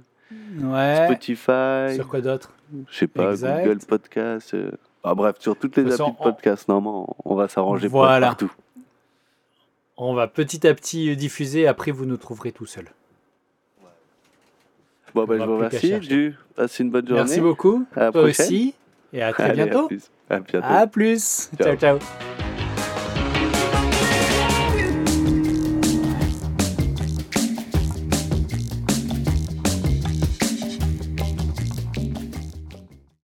Ouais. Spotify, Sur quoi d'autre? Je sais pas, Exact. Google Podcast. euh, ah, bref, sur toutes les applis façon, de podcast, normalement, on va s'arranger Voilà. partout. On va petit à petit diffuser, après vous nous trouverez tout seul. Bon, bah, je vous remercie. Du, passe une bonne journée. Merci beaucoup. À la Toi prochaine. aussi. Et à très Allez, à bientôt. plus. À bientôt. À plus. Ciao. ciao. ciao.